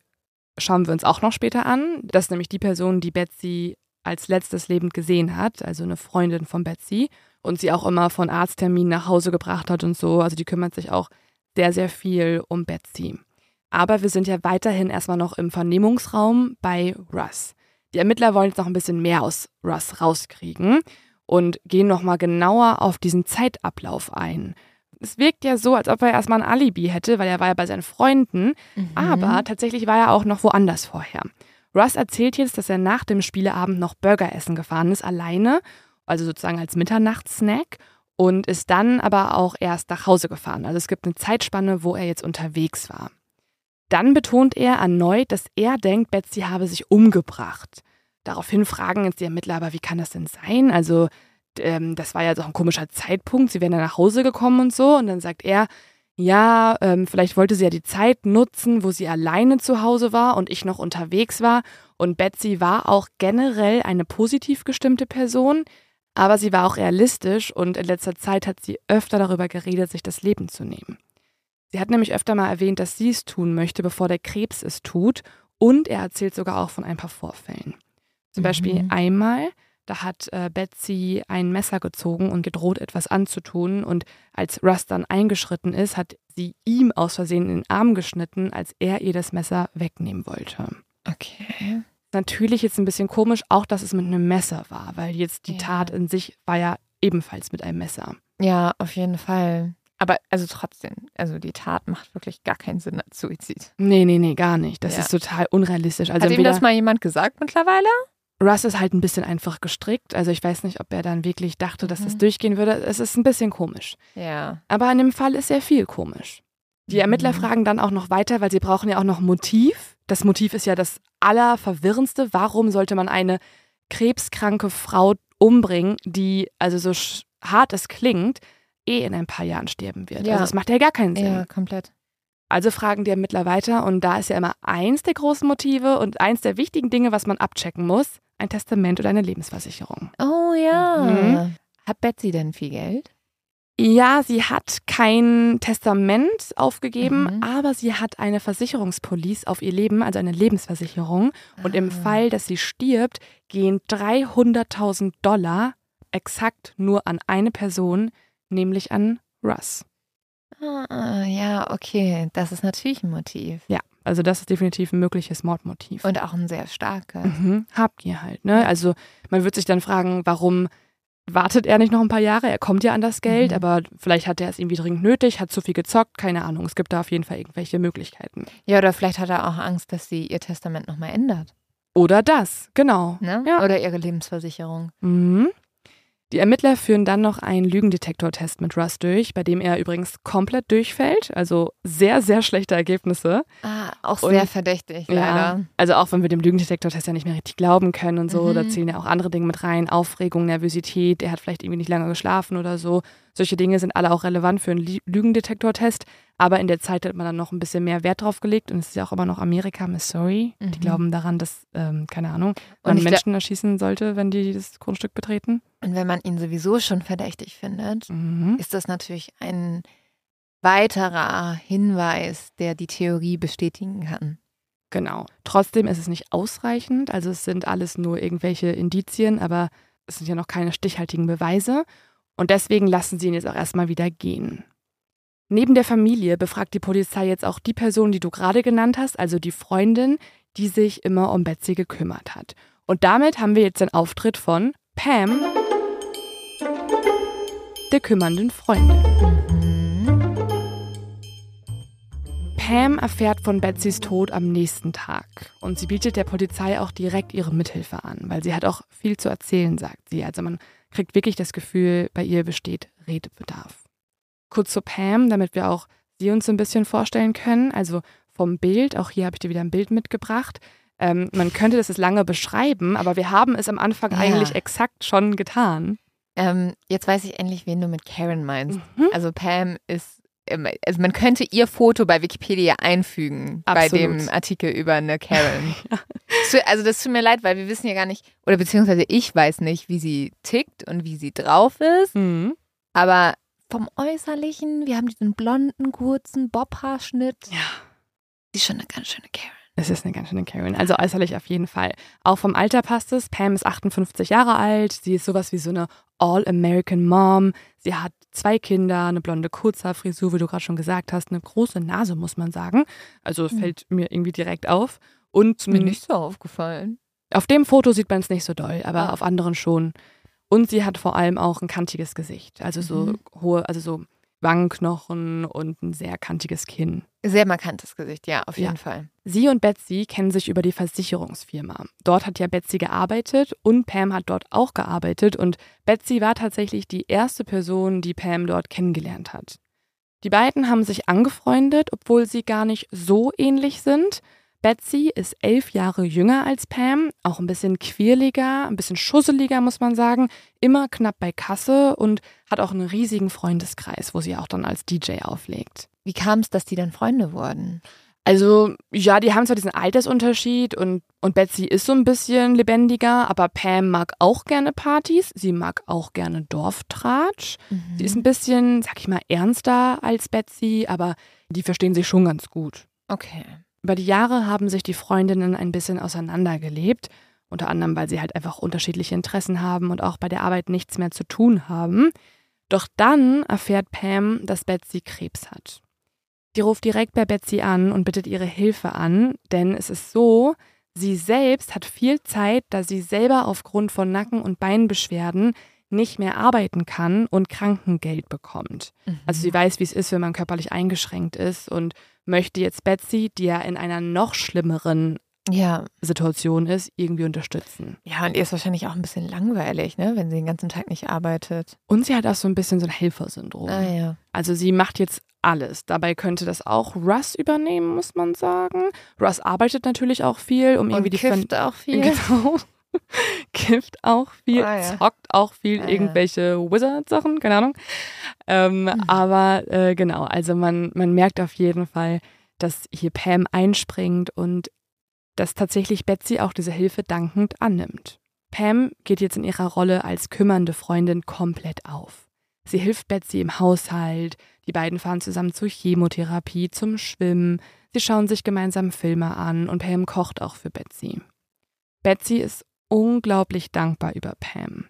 schauen wir uns auch noch später an. Das ist nämlich die Person, die Betsy als letztes lebend gesehen hat, also eine Freundin von Betsy und sie auch immer von Arztterminen nach Hause gebracht hat und so. Also die kümmert sich auch sehr, sehr viel um Betsy. Aber wir sind ja weiterhin erstmal noch im Vernehmungsraum bei Russ. Die Ermittler wollen jetzt noch ein bisschen mehr aus Russ rauskriegen und gehen nochmal genauer auf diesen Zeitablauf ein. Es wirkt ja so, als ob er erstmal ein Alibi hätte, weil er war ja bei seinen Freunden, Mhm. aber tatsächlich war er auch noch woanders vorher. Russ erzählt jetzt, dass er nach dem Spieleabend noch Burger essen gefahren ist, alleine, also sozusagen als Mitternachtssnack, und ist dann aber auch erst nach Hause gefahren. Also es gibt eine Zeitspanne, wo er jetzt unterwegs war. Dann betont er erneut, dass er denkt, Betsy habe sich umgebracht. Daraufhin fragen jetzt die Ermittler, aber wie kann das denn sein? Also, ähm, das war ja so ein komischer Zeitpunkt. Sie wären ja nach Hause gekommen und so. Und dann sagt er, ja, ähm, vielleicht wollte sie ja die Zeit nutzen, wo sie alleine zu Hause war und ich noch unterwegs war. Und Betsy war auch generell eine positiv gestimmte Person, aber sie war auch realistisch und in letzter Zeit hat sie öfter darüber geredet, sich das Leben zu nehmen. Sie hat nämlich öfter mal erwähnt, dass sie es tun möchte, bevor der Krebs es tut. Und er erzählt sogar auch von ein paar Vorfällen. Zum Mhm. Beispiel einmal, da hat äh, Betsy ein Messer gezogen und gedroht, etwas anzutun. Und als Russ dann eingeschritten ist, hat sie ihm aus Versehen in den Arm geschnitten, als er ihr das Messer wegnehmen wollte. Okay. Natürlich jetzt ein bisschen komisch, auch dass es mit einem Messer war, weil jetzt die Ja. Tat in sich war ja ebenfalls mit einem Messer. Ja, auf jeden Fall. Aber also trotzdem, also die Tat macht wirklich gar keinen Sinn als Suizid. Nee, nee, nee, gar nicht. Das Ja. ist total unrealistisch. Also Hat ihm das mal jemand gesagt mittlerweile? Russ ist halt ein bisschen einfach gestrickt. Also ich weiß nicht, ob er dann wirklich dachte, dass das Mhm. durchgehen würde. Es ist ein bisschen komisch. Ja. Aber in dem Fall ist sehr viel komisch. Die Ermittler Mhm. fragen dann auch noch weiter, weil sie brauchen ja auch noch Motiv. Das Motiv ist ja das Allerverwirrendste. Warum sollte man eine krebskranke Frau umbringen, die, also so hart es klingt, eh in ein paar Jahren sterben wird? Ja. Also es macht ja gar keinen Sinn. Ja, komplett. Also fragen die Ermittler weiter und da ist ja immer eins der großen Motive und eins der wichtigen Dinge, was man abchecken muss, ein Testament oder eine Lebensversicherung. Oh ja. Mhm. Hat Betsy denn viel Geld? Ja, sie hat kein Testament aufgegeben, Mhm. aber sie hat eine Versicherungspolice auf ihr Leben, also eine Lebensversicherung. Und im Ah. Fall, dass sie stirbt, gehen 300.000 Dollar exakt nur an eine Person, nämlich an Russ. Ah, ja, okay. Das ist natürlich ein Motiv. Ja, also das ist definitiv ein mögliches Mordmotiv. Und auch ein sehr starkes. Mhm, Habgier halt, ne? Also man wird sich dann fragen, warum wartet er nicht noch ein paar Jahre? Er kommt ja an das Geld, Mhm. aber vielleicht hat er es irgendwie dringend nötig, hat zu viel gezockt, keine Ahnung. Es gibt da auf jeden Fall irgendwelche Möglichkeiten. Ja, oder vielleicht hat er auch Angst, dass sie ihr Testament nochmal ändert. Oder das, genau. Ne? Ja. Oder ihre Lebensversicherung. Mhm. Die Ermittler führen dann noch einen Lügendetektortest mit Russ durch, bei dem er übrigens komplett durchfällt. Also sehr, sehr schlechte Ergebnisse. Ah, auch Und- sehr verdächtig, Ja, leider. also auch wenn wir dem Lügendetektortest ja nicht mehr richtig glauben können und so, Mhm. da zählen ja auch andere Dinge mit rein, Aufregung, Nervosität, er hat vielleicht irgendwie nicht lange geschlafen oder so. Solche Dinge sind alle auch relevant für einen Lü- Lügendetektortest, aber in der Zeit hat man dann noch ein bisschen mehr Wert drauf gelegt und es ist ja auch immer noch Amerika, Missouri. Die Mhm. glauben daran, dass, ähm, keine Ahnung, man Menschen erschießen sollte, wenn die das Grundstück betreten. Und wenn man ihn sowieso schon verdächtig findet, Mhm. ist das natürlich ein weiterer Hinweis, der die Theorie bestätigen kann. Genau. Trotzdem ist es nicht ausreichend, also es sind alles nur irgendwelche Indizien, aber es sind ja noch keine stichhaltigen Beweise und deswegen lassen sie ihn jetzt auch erstmal wieder gehen. Neben der Familie befragt die Polizei jetzt auch die Person, die du gerade genannt hast, also die Freundin, die sich immer um Betsy gekümmert hat. Und damit haben wir jetzt den Auftritt von Pam, der kümmernden Freundin. Pam erfährt von Betsys Tod am nächsten Tag und sie bietet der Polizei auch direkt ihre Mithilfe an, weil sie hat auch viel zu erzählen, sagt sie. Also man kriegt wirklich das Gefühl, bei ihr besteht Redebedarf. Kurz zu Pam, damit wir auch sie uns so ein bisschen vorstellen können. Also vom Bild, auch hier habe ich dir wieder ein Bild mitgebracht. Ähm, man könnte das jetzt lange beschreiben, aber wir haben es am Anfang Ja. eigentlich exakt schon getan. Ähm, jetzt weiß ich endlich, wen du mit Karen meinst. Mhm. Also Pam ist, also man könnte ihr Foto bei Wikipedia einfügen bei Absolut. dem Artikel über eine Karen. Tut- Also das tut mir leid, weil wir wissen ja gar nicht, oder beziehungsweise ich weiß nicht, wie sie tickt und wie sie drauf ist. Mhm. Aber vom Äußerlichen, wir haben diesen blonden, kurzen Bobhaarschnitt. Ja. Sie ist schon eine ganz schöne Karen. Es ist eine ganz schöne Karen. Also äußerlich auf jeden Fall. Auch vom Alter passt es. Pam ist 58 Jahre alt. Sie ist sowas wie so eine All-American Mom. Sie hat zwei Kinder, eine blonde Kurzhaarfrisur, wie du gerade schon gesagt hast, eine große Nase, muss man sagen. Also Mhm. fällt mir irgendwie direkt auf. Und mir nicht so aufgefallen. auf dem Foto sieht man es nicht so doll, aber Ah. auf anderen schon. Und sie hat vor allem auch ein kantiges Gesicht. Also so Mhm. hohe, also so Wangenknochen und ein sehr kantiges Kinn. Sehr markantes Gesicht, ja, auf Ja. jeden Fall. Sie und Betsy kennen sich über die Versicherungsfirma. Dort hat ja Betsy gearbeitet und Pam hat dort auch gearbeitet und Betsy war tatsächlich die erste Person, die Pam dort kennengelernt hat. Die beiden haben sich angefreundet, obwohl sie gar nicht so ähnlich sind. Betsy ist elf Jahre jünger als Pam, auch ein bisschen quirliger, ein bisschen schusseliger, muss man sagen, immer knapp bei Kasse und hat auch einen riesigen Freundeskreis, wo sie auch dann als DJ auflegt. Wie kam es, dass die dann Freunde wurden? Also, ja, die haben zwar diesen Altersunterschied und, und Betsy ist so ein bisschen lebendiger, aber Pam mag auch gerne Partys. Sie mag auch gerne Dorftratsch. Sie ist ein bisschen, sag ich mal, ernster als Betsy, aber die verstehen sich schon ganz gut. Okay. Über die Jahre haben sich die Freundinnen ein bisschen auseinandergelebt. Unter anderem, weil sie halt einfach unterschiedliche Interessen haben und auch bei der Arbeit nichts mehr zu tun haben. Doch dann erfährt Pam, dass Betsy Krebs hat. Die ruft direkt bei Betsy an und bittet ihre Hilfe an, denn es ist so, sie selbst hat viel Zeit, da sie selber aufgrund von Nacken- und Beinbeschwerden nicht mehr arbeiten kann und Krankengeld bekommt. Also sie weiß, wie es ist, wenn man körperlich eingeschränkt ist und möchte jetzt Betsy, die ja in einer noch schlimmeren Ja. Situation ist, irgendwie unterstützen. Ja, und ihr ist wahrscheinlich auch ein bisschen langweilig, ne, wenn sie den ganzen Tag nicht arbeitet. Und sie hat auch so ein bisschen so ein Helfersyndrom. Ah ja. Also sie macht jetzt alles. Dabei könnte das auch Russ übernehmen, muss man sagen. Russ arbeitet natürlich auch viel, um irgendwie Und die kifft auch viel. Genau. Kifft auch viel, Ah, ja. zockt auch viel Ah, irgendwelche Wizard-Sachen, keine Ahnung. Ähm, Mhm. Aber äh, genau, also man, man merkt auf jeden Fall, dass hier Pam einspringt und dass tatsächlich Betsy auch diese Hilfe dankend annimmt. Pam geht jetzt in ihrer Rolle als kümmernde Freundin komplett auf. Sie hilft Betsy im Haushalt, die beiden fahren zusammen zur Chemotherapie, zum Schwimmen, sie schauen sich gemeinsam Filme an und Pam kocht auch für Betsy. Betsy ist unglaublich dankbar über Pam,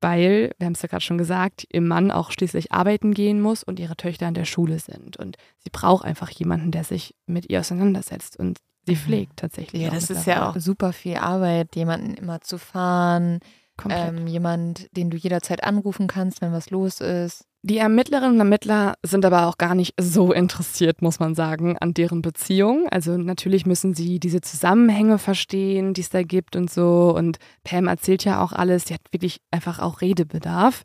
weil, wir haben es ja gerade schon gesagt, ihr Mann auch schließlich arbeiten gehen muss und ihre Töchter in der Schule sind. Und sie braucht einfach jemanden, der sich mit ihr auseinandersetzt und sie Mhm. pflegt tatsächlich. Ja, das ist ja auch super viel Arbeit, jemanden immer zu fahren, ähm, jemand, den du jederzeit anrufen kannst, wenn was los ist. Die Ermittlerinnen und Ermittler sind aber auch gar nicht so interessiert, muss man sagen, an deren Beziehung. Also natürlich müssen sie diese Zusammenhänge verstehen, die es da gibt und so. Und Pam erzählt ja auch alles. Sie hat wirklich einfach auch Redebedarf.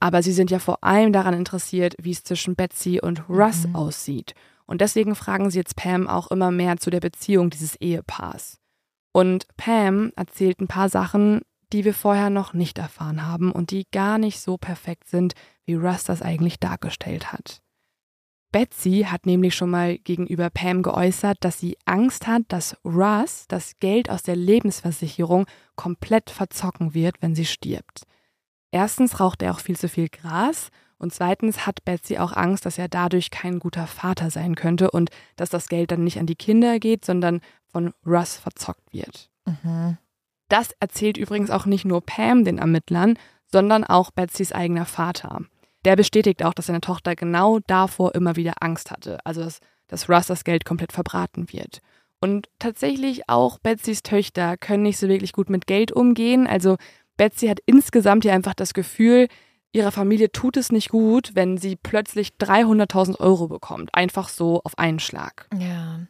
Aber sie sind ja vor allem daran interessiert, wie es zwischen Betsy und Russ Mhm. aussieht. Und deswegen fragen sie jetzt Pam auch immer mehr zu der Beziehung dieses Ehepaars. Und Pam erzählt ein paar Sachen, die wir vorher noch nicht erfahren haben und die gar nicht so perfekt sind, wie Russ das eigentlich dargestellt hat. Betsy hat nämlich schon mal gegenüber Pam geäußert, dass sie Angst hat, dass Russ das Geld aus der Lebensversicherung komplett verzocken wird, wenn sie stirbt. Erstens raucht er auch viel zu viel Gras und zweitens hat Betsy auch Angst, dass er dadurch kein guter Vater sein könnte und dass das Geld dann nicht an die Kinder geht, sondern von Russ verzockt wird. Mhm. Das erzählt übrigens auch nicht nur Pam den Ermittlern, sondern auch Betsys eigener Vater. Der bestätigt auch, dass seine Tochter genau davor immer wieder Angst hatte, also dass, dass Russ das Geld komplett verbraten wird. Und tatsächlich auch Betsys Töchter können nicht so wirklich gut mit Geld umgehen. Also Betsy hat insgesamt ja einfach das Gefühl, ihrer Familie tut es nicht gut, wenn sie plötzlich 300.000 Euro bekommt. Einfach so auf einen Schlag. Ja.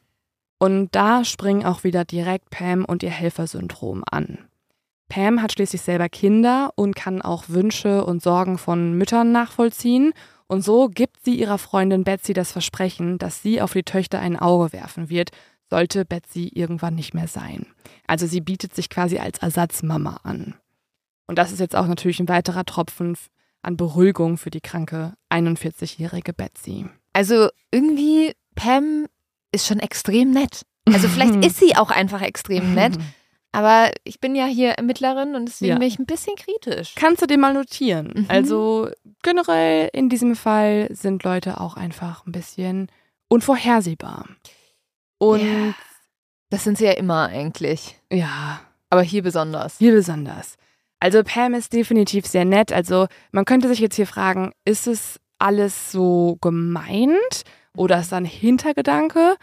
Und da springen auch wieder direkt Pam und ihr Helfersyndrom an. Pam hat schließlich selber Kinder und kann auch Wünsche und Sorgen von Müttern nachvollziehen. Und so gibt sie ihrer Freundin Betsy das Versprechen, dass sie auf die Töchter ein Auge werfen wird, sollte Betsy irgendwann nicht mehr sein. Also sie bietet sich quasi als Ersatzmama an. Und das ist jetzt auch natürlich ein weiterer Tropfen an Beruhigung für die kranke 41-jährige Betsy. Also irgendwie, Pam ist schon extrem nett. Also vielleicht ist sie auch einfach extrem nett. Aber ich bin ja hier Ermittlerin und deswegen Ja. bin ich ein bisschen kritisch. Kannst du dir mal notieren. Mhm. Also generell in diesem Fall sind Leute auch einfach ein bisschen unvorhersehbar. Und Ja. Das sind sie ja immer eigentlich. ja, Aber hier besonders. hier besonders. Also Pam ist definitiv sehr nett. Also man könnte sich jetzt hier fragen, ist es alles so gemeint oder ist da ein Hintergedanke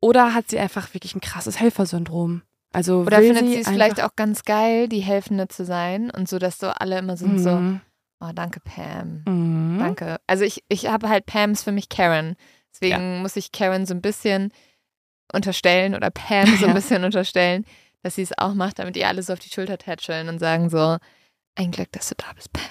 oder hat sie einfach wirklich ein krasses Helfersyndrom? Also Oder findet sie es vielleicht auch ganz geil, die Helfende zu sein und so, dass so alle immer sind so, Mhm. oh, danke Pam, Mhm. danke. Also ich, ich habe halt Pams für mich Karen. Deswegen muss ich Karen so ein bisschen unterstellen oder Pam so ein Ja. bisschen unterstellen, dass sie es auch macht, damit ihr alle so auf die Schulter tätscheln und sagen so, ein Glück, dass du da bist, Pam.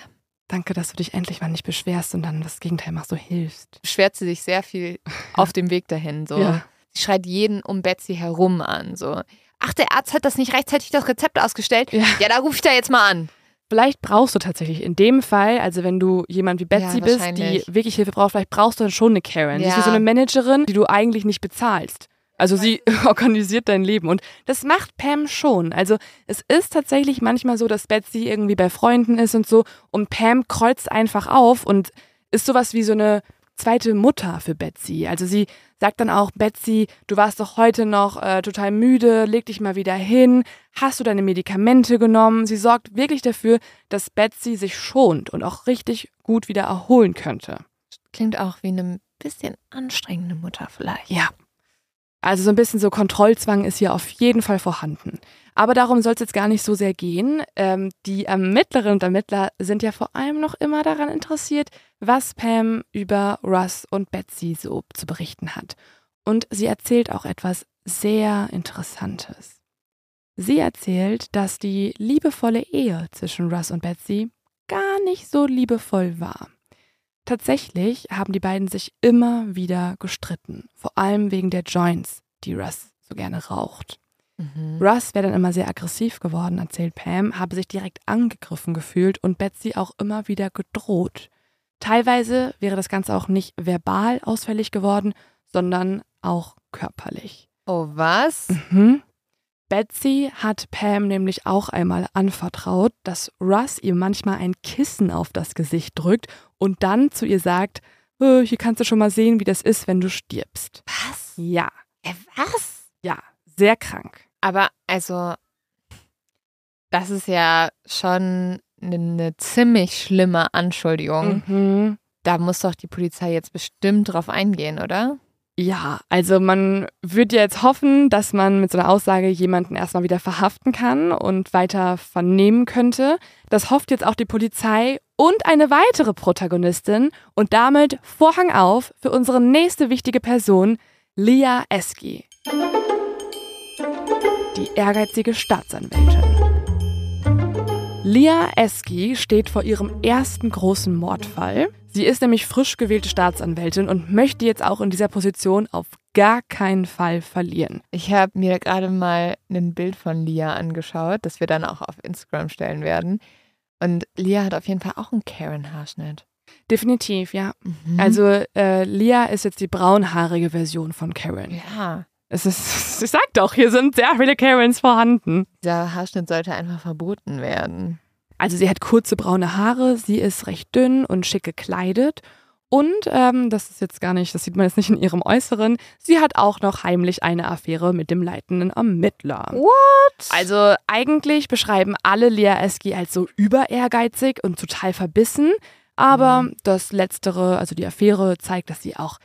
Danke, dass du dich endlich mal nicht beschwerst und dann das Gegenteil machst, so hilfst. Beschwert sie sich sehr viel auf dem Weg dahin. So. Ja. Sie schreit jeden um Betsy herum an. So, ach, der Arzt hat das nicht rechtzeitig das Rezept ausgestellt. Ja. Ja, da ruf ich da jetzt mal an. Vielleicht brauchst du tatsächlich in dem Fall, also wenn du jemand wie Betsy Ja, bist, die wirklich Hilfe braucht, vielleicht brauchst du dann schon eine Karen. Sie ist Ja. wie so eine Managerin, die du eigentlich nicht bezahlst. Also sie organisiert dein Leben und das macht Pam schon. Also es ist tatsächlich manchmal so, dass Betsy irgendwie bei Freunden ist und so und Pam kreuzt einfach auf und ist sowas wie so eine zweite Mutter für Betsy. Also sie sagt dann auch, Betsy, du warst doch heute noch äh, total müde, leg dich mal wieder hin, hast du deine Medikamente genommen? Sie sorgt wirklich dafür, dass Betsy sich schont und auch richtig gut wieder erholen könnte. Klingt auch wie eine bisschen anstrengende Mutter vielleicht. Ja. Also so ein bisschen so Kontrollzwang ist hier auf jeden Fall vorhanden. Aber darum soll es jetzt gar nicht so sehr gehen. Ähm, die Ermittlerinnen und Ermittler sind ja vor allem noch immer daran interessiert, was Pam über Russ und Betsy so zu berichten hat. Und sie erzählt auch etwas sehr Interessantes. Sie erzählt, dass die liebevolle Ehe zwischen Russ und Betsy gar nicht so liebevoll war. Tatsächlich haben die beiden sich immer wieder gestritten, vor allem wegen der Joints, die Russ so gerne raucht. Mhm. Russ wäre dann immer sehr aggressiv geworden, erzählt Pam, habe sich direkt angegriffen gefühlt und Betsy auch immer wieder gedroht. Teilweise wäre das Ganze auch nicht verbal ausfällig geworden, sondern auch körperlich. Oh, was? Mhm. Betsy hat Pam nämlich auch einmal anvertraut, dass Russ ihr manchmal ein Kissen auf das Gesicht drückt und dann zu ihr sagt, "Äh, hier kannst du schon mal sehen, wie das ist, wenn du stirbst. Was? Ja, Äh, was? ja, sehr krank. Aber also, das ist ja schon eine, eine ziemlich schlimme Anschuldigung. Mhm. Da muss doch die Polizei jetzt bestimmt drauf eingehen, oder? Ja, also man würde jetzt hoffen, dass man mit so einer Aussage jemanden erstmal wieder verhaften kann und weiter vernehmen könnte. Das hofft jetzt auch die Polizei und eine weitere Protagonistin und damit Vorhang auf für unsere nächste wichtige Person, Leah Eski. Die ehrgeizige Staatsanwältin. Leah Eski steht vor ihrem ersten großen Mordfall. Sie ist nämlich frisch gewählte Staatsanwältin und möchte jetzt auch in dieser Position auf gar keinen Fall verlieren. Ich habe mir gerade mal ein Bild von Lia angeschaut, das wir dann auch auf Instagram stellen werden. Und Lia hat auf jeden Fall auch einen Karen-Haarschnitt. Definitiv, ja. Mhm. Also äh, Leah ist jetzt die braunhaarige Version von Karen. ja, Es ist, ich sag doch, hier sind sehr viele Karens vorhanden. dieser Haarschnitt sollte einfach verboten werden. Also sie hat kurze braune Haare, sie ist recht dünn und schick gekleidet Und ähm, das ist jetzt gar nicht, das sieht man jetzt nicht in ihrem Äußeren. Sie hat auch noch heimlich eine Affäre mit dem leitenden Ermittler. What? Also eigentlich beschreiben alle Lea Eski als so über ehrgeizig und total verbissen. Aber das Letztere, also die Affäre, zeigt, dass sie auch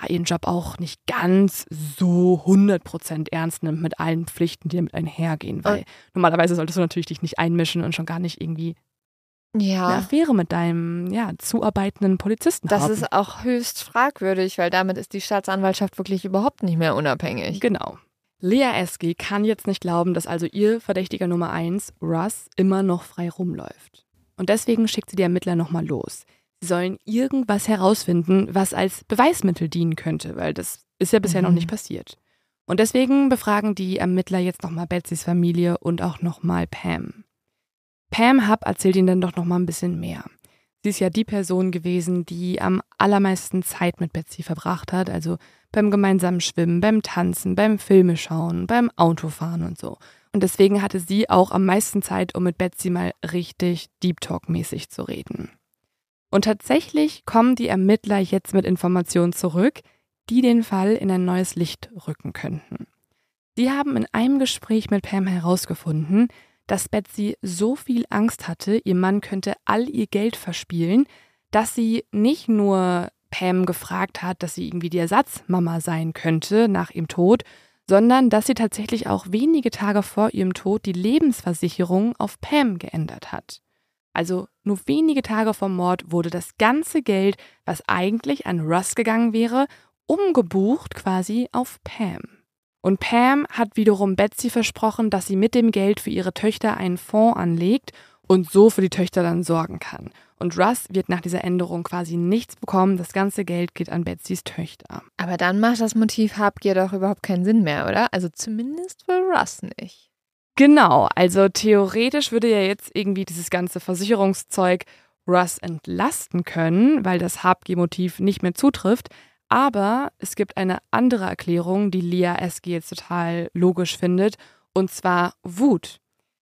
ja, ihren Job auch nicht ganz so 100% ernst nimmt mit allen Pflichten, die damit einhergehen. Weil normalerweise solltest du natürlich dich nicht einmischen und schon gar nicht irgendwie eine Ja. Affäre mit deinem ja, zuarbeitenden Polizisten Das haben. ist auch höchst fragwürdig, weil damit ist die Staatsanwaltschaft wirklich überhaupt nicht mehr unabhängig. Genau. Lea Eski kann jetzt nicht glauben, dass also ihr Verdächtiger Nummer 1, Russ, immer noch frei rumläuft. Und deswegen schickt sie die Ermittler nochmal los. Sie sollen irgendwas herausfinden, was als Beweismittel dienen könnte, weil das ist ja bisher noch Mhm. nicht passiert. Und deswegen befragen die Ermittler jetzt nochmal Betsys Familie und auch nochmal Pam. Pam Hub erzählt ihnen dann doch nochmal ein bisschen mehr. Sie ist ja die Person gewesen, die am allermeisten Zeit mit Betsy verbracht hat, also beim gemeinsamen Schwimmen, beim Tanzen, beim Filmeschauen, beim Autofahren und so. Und deswegen hatte sie auch am meisten Zeit, um mit Betsy mal richtig Deep Talk-mäßig zu reden. Und tatsächlich kommen die Ermittler jetzt mit Informationen zurück, die den Fall in ein neues Licht rücken könnten. Sie haben in einem Gespräch mit Pam herausgefunden, dass Betsy so viel Angst hatte, ihr Mann könnte all ihr Geld verspielen, dass sie nicht nur Pam gefragt hat, dass sie irgendwie die Ersatzmama sein könnte nach ihrem Tod, sondern dass sie tatsächlich auch wenige Tage vor ihrem Tod die Lebensversicherung auf Pam geändert hat. Also nur wenige Tage vom Mord wurde das ganze Geld, was eigentlich an Russ gegangen wäre, umgebucht quasi auf Pam. Und Pam hat wiederum Betsy versprochen, dass sie mit dem Geld für ihre Töchter einen Fonds anlegt und so für die Töchter dann sorgen kann. Und Russ wird nach dieser Änderung quasi nichts bekommen. Das ganze Geld geht an Betsys Töchter. Aber dann macht das Motiv Habgier doch überhaupt keinen Sinn mehr, oder? Also zumindest für Russ nicht. Genau, also theoretisch würde ja jetzt irgendwie dieses ganze Versicherungszeug Russ entlasten können, weil das Habgier-Motiv nicht mehr zutrifft. Aber es gibt eine andere Erklärung, die Leah Eski jetzt total logisch findet, und zwar Wut.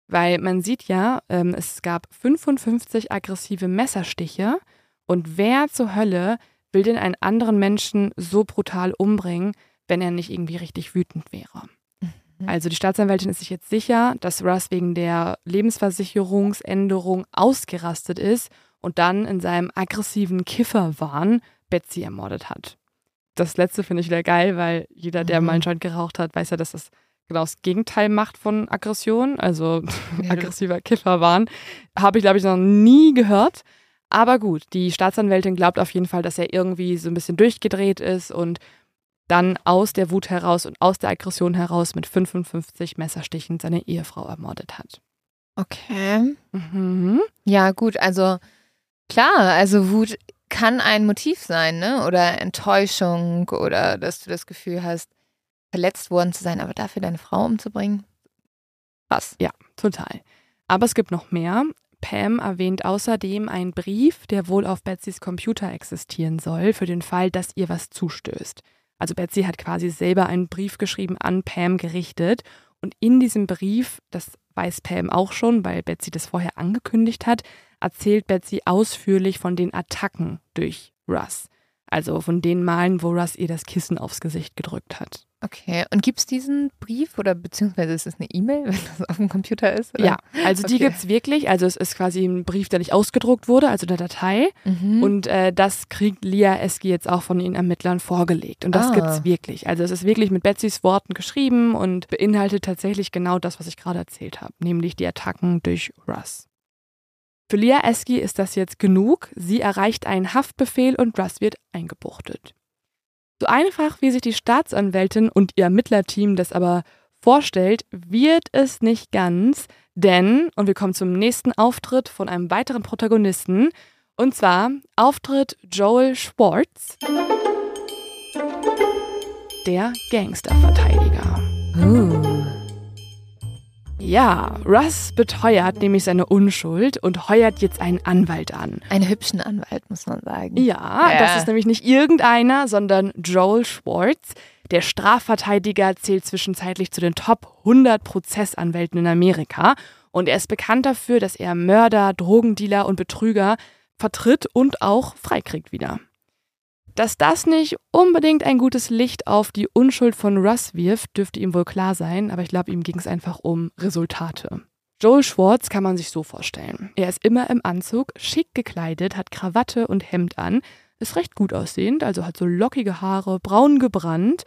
Weil man sieht ja, ähm, es gab 55 aggressive Messerstiche und wer zur Hölle will denn einen anderen Menschen so brutal umbringen, wenn er nicht irgendwie richtig wütend wäre? Also die Staatsanwältin ist sich jetzt sicher, dass Russ wegen der Lebensversicherungsänderung ausgerastet ist und dann in seinem aggressiven Kifferwahn Betsy ermordet hat. Das letzte finde ich wieder geil, weil jeder, der Mhm. mal einen Joint geraucht hat, weiß ja, dass das genau das Gegenteil macht von Aggression, also Ja, aggressiver Kifferwahn. Habe ich, glaube ich, noch nie gehört. Aber gut, die Staatsanwältin glaubt auf jeden Fall, dass er irgendwie so ein bisschen durchgedreht ist und dann aus der Wut heraus und aus der Aggression heraus mit 55 Messerstichen seine Ehefrau ermordet hat. Okay. Mhm. Ja, gut, also klar, also Wut kann ein Motiv sein, ne? Oder Enttäuschung oder dass du das Gefühl hast, verletzt worden zu sein, aber dafür deine Frau umzubringen. Krass. Total. Aber es gibt noch mehr. Pam erwähnt außerdem einen Brief, der wohl auf Betsys Computer existieren soll, für den Fall, dass ihr was zustößt. Also Betsy hat quasi selber einen Brief geschrieben an Pam gerichtet und in diesem Brief, das weiß Pam auch schon, weil Betsy das vorher angekündigt hat, erzählt Betsy ausführlich von den Attacken durch Russ. Also von den Malen, wo Russ ihr das Kissen aufs Gesicht gedrückt hat. Okay. Und gibt es diesen Brief oder beziehungsweise ist es eine E-Mail, wenn das auf dem Computer ist? Oder? Ja, also die Okay. gibt's wirklich. Also es ist quasi ein Brief, der nicht ausgedruckt wurde, also eine Datei. Mhm. Und äh, das kriegt Lia Eski jetzt auch von den Ermittlern vorgelegt. Und das Ah. gibt's wirklich. Also es ist wirklich mit Betsys Worten geschrieben und beinhaltet tatsächlich genau das, was ich gerade erzählt habe, nämlich die Attacken durch Russ. Für Lia Eski ist das jetzt genug. Sie erreicht einen Haftbefehl und Russ wird eingebuchtet. So einfach, wie sich die Staatsanwältin und ihr Ermittlerteam das aber vorstellt, wird es nicht ganz, denn, und wir kommen zum nächsten Auftritt von einem weiteren Protagonisten, und zwar Auftritt Joel Schwartz, der Gangsterverteidiger. Uh. Ja, Russ beteuert nämlich seine Unschuld und heuert jetzt einen Anwalt an. Einen hübschen Anwalt, muss man sagen. Ja, Ja. das ist nämlich nicht irgendeiner, sondern Joel Schwartz. Der Strafverteidiger zählt zwischenzeitlich zu den Top 100 Prozessanwälten in Amerika und er ist bekannt dafür, dass er Mörder, Drogendealer und Betrüger vertritt und auch freikriegt wieder. Dass das nicht unbedingt ein gutes Licht auf die Unschuld von Russ wirft, dürfte ihm wohl klar sein, aber ich glaube, ihm ging es einfach um Resultate. Joel Schwartz kann man sich so vorstellen. Er ist immer im Anzug, schick gekleidet, hat Krawatte und Hemd an, ist recht gut aussehend, also hat so lockige Haare, braun gebrannt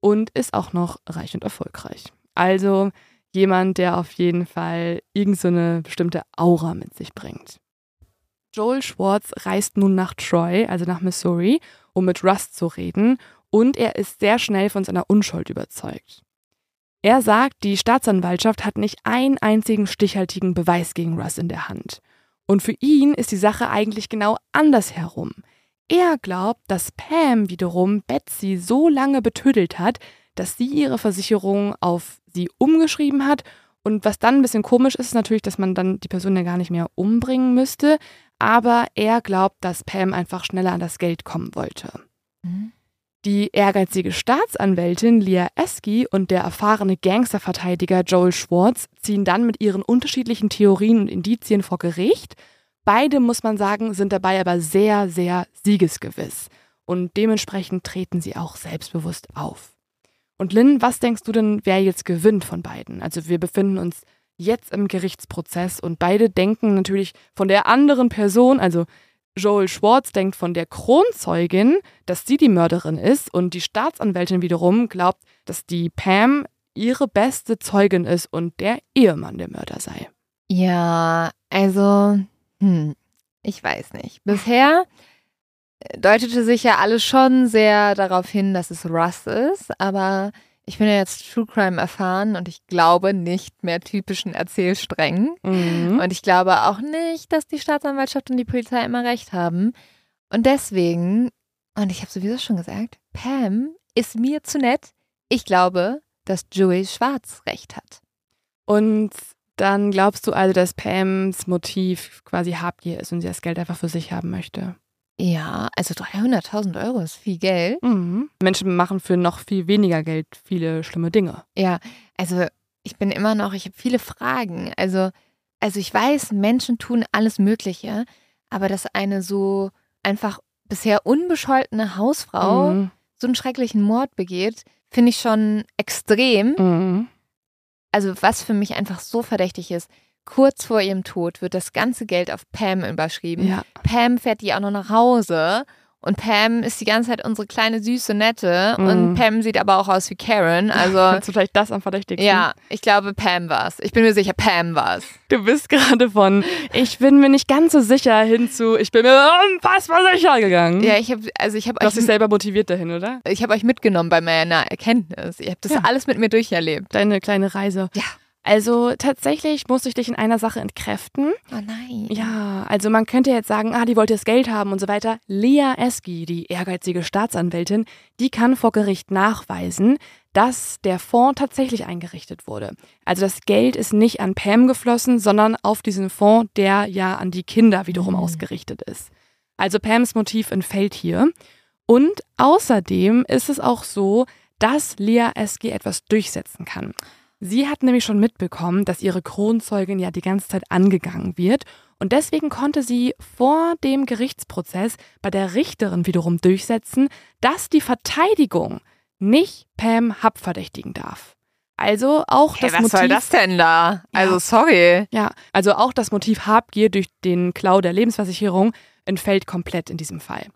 und ist auch noch reich und erfolgreich. Also jemand, der auf jeden Fall irgendeine so bestimmte Aura mit sich bringt. Joel Schwartz reist nun nach Troy, also nach Missouri, um mit Rust zu reden, und er ist sehr schnell von seiner Unschuld überzeugt. Er sagt, die Staatsanwaltschaft hat nicht einen einzigen stichhaltigen Beweis gegen Russ in der Hand. Und für ihn ist die Sache eigentlich genau andersherum. Er glaubt, dass Pam wiederum Betsy so lange betödelt hat, dass sie ihre Versicherung auf sie umgeschrieben hat. Und was dann ein bisschen komisch ist, ist natürlich, dass man dann die Person ja gar nicht mehr umbringen müsste. Aber er glaubt, dass Pam einfach schneller an das Geld kommen wollte. Mhm. Die ehrgeizige Staatsanwältin Leah Esky und der erfahrene Gangsterverteidiger Joel Schwartz ziehen dann mit ihren unterschiedlichen Theorien und Indizien vor Gericht. Beide, muss man sagen, sind dabei aber sehr, sehr siegesgewiss. Und dementsprechend treten sie auch selbstbewusst auf. Und Lynn, was denkst du denn, wer jetzt gewinnt von beiden? Also wir befinden uns jetzt im Gerichtsprozess und beide denken natürlich von der anderen Person, also Joel Schwartz denkt von der Kronzeugin, dass sie die Mörderin ist und die Staatsanwältin wiederum glaubt, dass die Pam ihre beste Zeugin ist und der Ehemann der Mörder sei. Ja, also, hm, ich weiß nicht. Bisher deutete sich ja alles schon sehr darauf hin, dass es Russ ist, aber ich bin ja jetzt True Crime erfahren und ich glaube nicht mehr typischen Erzählsträngen. Mhm. Und ich glaube auch nicht, dass die Staatsanwaltschaft und die Polizei immer recht haben. Und deswegen, und ich habe sowieso schon gesagt, Pam ist mir zu nett. Ich glaube, dass Joey Schwarz recht hat. Und dann glaubst du also, dass Pams Motiv quasi Habgier ist und sie das Geld einfach für sich haben möchte? Ja, also 300.000 Euro ist viel Geld. Mhm. Menschen machen für noch viel weniger Geld viele schlimme Dinge. Ja, also ich bin immer noch, ich habe viele Fragen. Also, also ich weiß, Menschen tun alles Mögliche, aber dass eine so einfach bisher unbescholtene Hausfrau mhm. so einen schrecklichen Mord begeht, finde ich schon extrem. Mhm. Also was für mich einfach so verdächtig ist, kurz vor ihrem Tod wird das ganze Geld auf Pam überschrieben. Ja. Pam fährt die auch noch nach Hause. Und Pam ist die ganze Zeit unsere kleine süße Nette. Mm. Und Pam sieht aber auch aus wie Karen. Also du vielleicht das am verdächtigsten? Ja, ich glaube Pam war's. Ich bin mir sicher, Pam war's. Du bist gerade von ich bin mir nicht ganz so sicher hin zu ich bin mir unfassbar sicher gegangen. Ja, ich habe also ich habe euch hast dich selber motiviert dahin, oder? Ich habe euch mitgenommen bei meiner Erkenntnis. Ihr habt das ja. alles mit mir durcherlebt. Deine kleine Reise. Ja. Also tatsächlich muss ich dich in einer Sache entkräften. Oh nein. Ja, also man könnte jetzt sagen, ah, die wollte das Geld haben und so weiter. Lea Esky, die ehrgeizige Staatsanwältin, die kann vor Gericht nachweisen, dass der Fonds tatsächlich eingerichtet wurde. Also das Geld ist nicht an Pam geflossen, sondern auf diesen Fonds, der ja an die Kinder wiederum mhm. ausgerichtet ist. Also Pams Motiv entfällt hier. Und außerdem ist es auch so, dass Lea Esky etwas durchsetzen kann. Sie hat nämlich schon mitbekommen, dass ihre Kronzeugin ja die ganze Zeit angegangen wird und deswegen konnte sie vor dem Gerichtsprozess bei der Richterin wiederum durchsetzen, dass die Verteidigung nicht Pam Hub verdächtigen darf. Also auch hey, das was Motiv. Was soll das denn da? Also ja, sorry. Ja, also auch das Motiv Habgier durch den Klau der Lebensversicherung entfällt komplett in diesem Fall.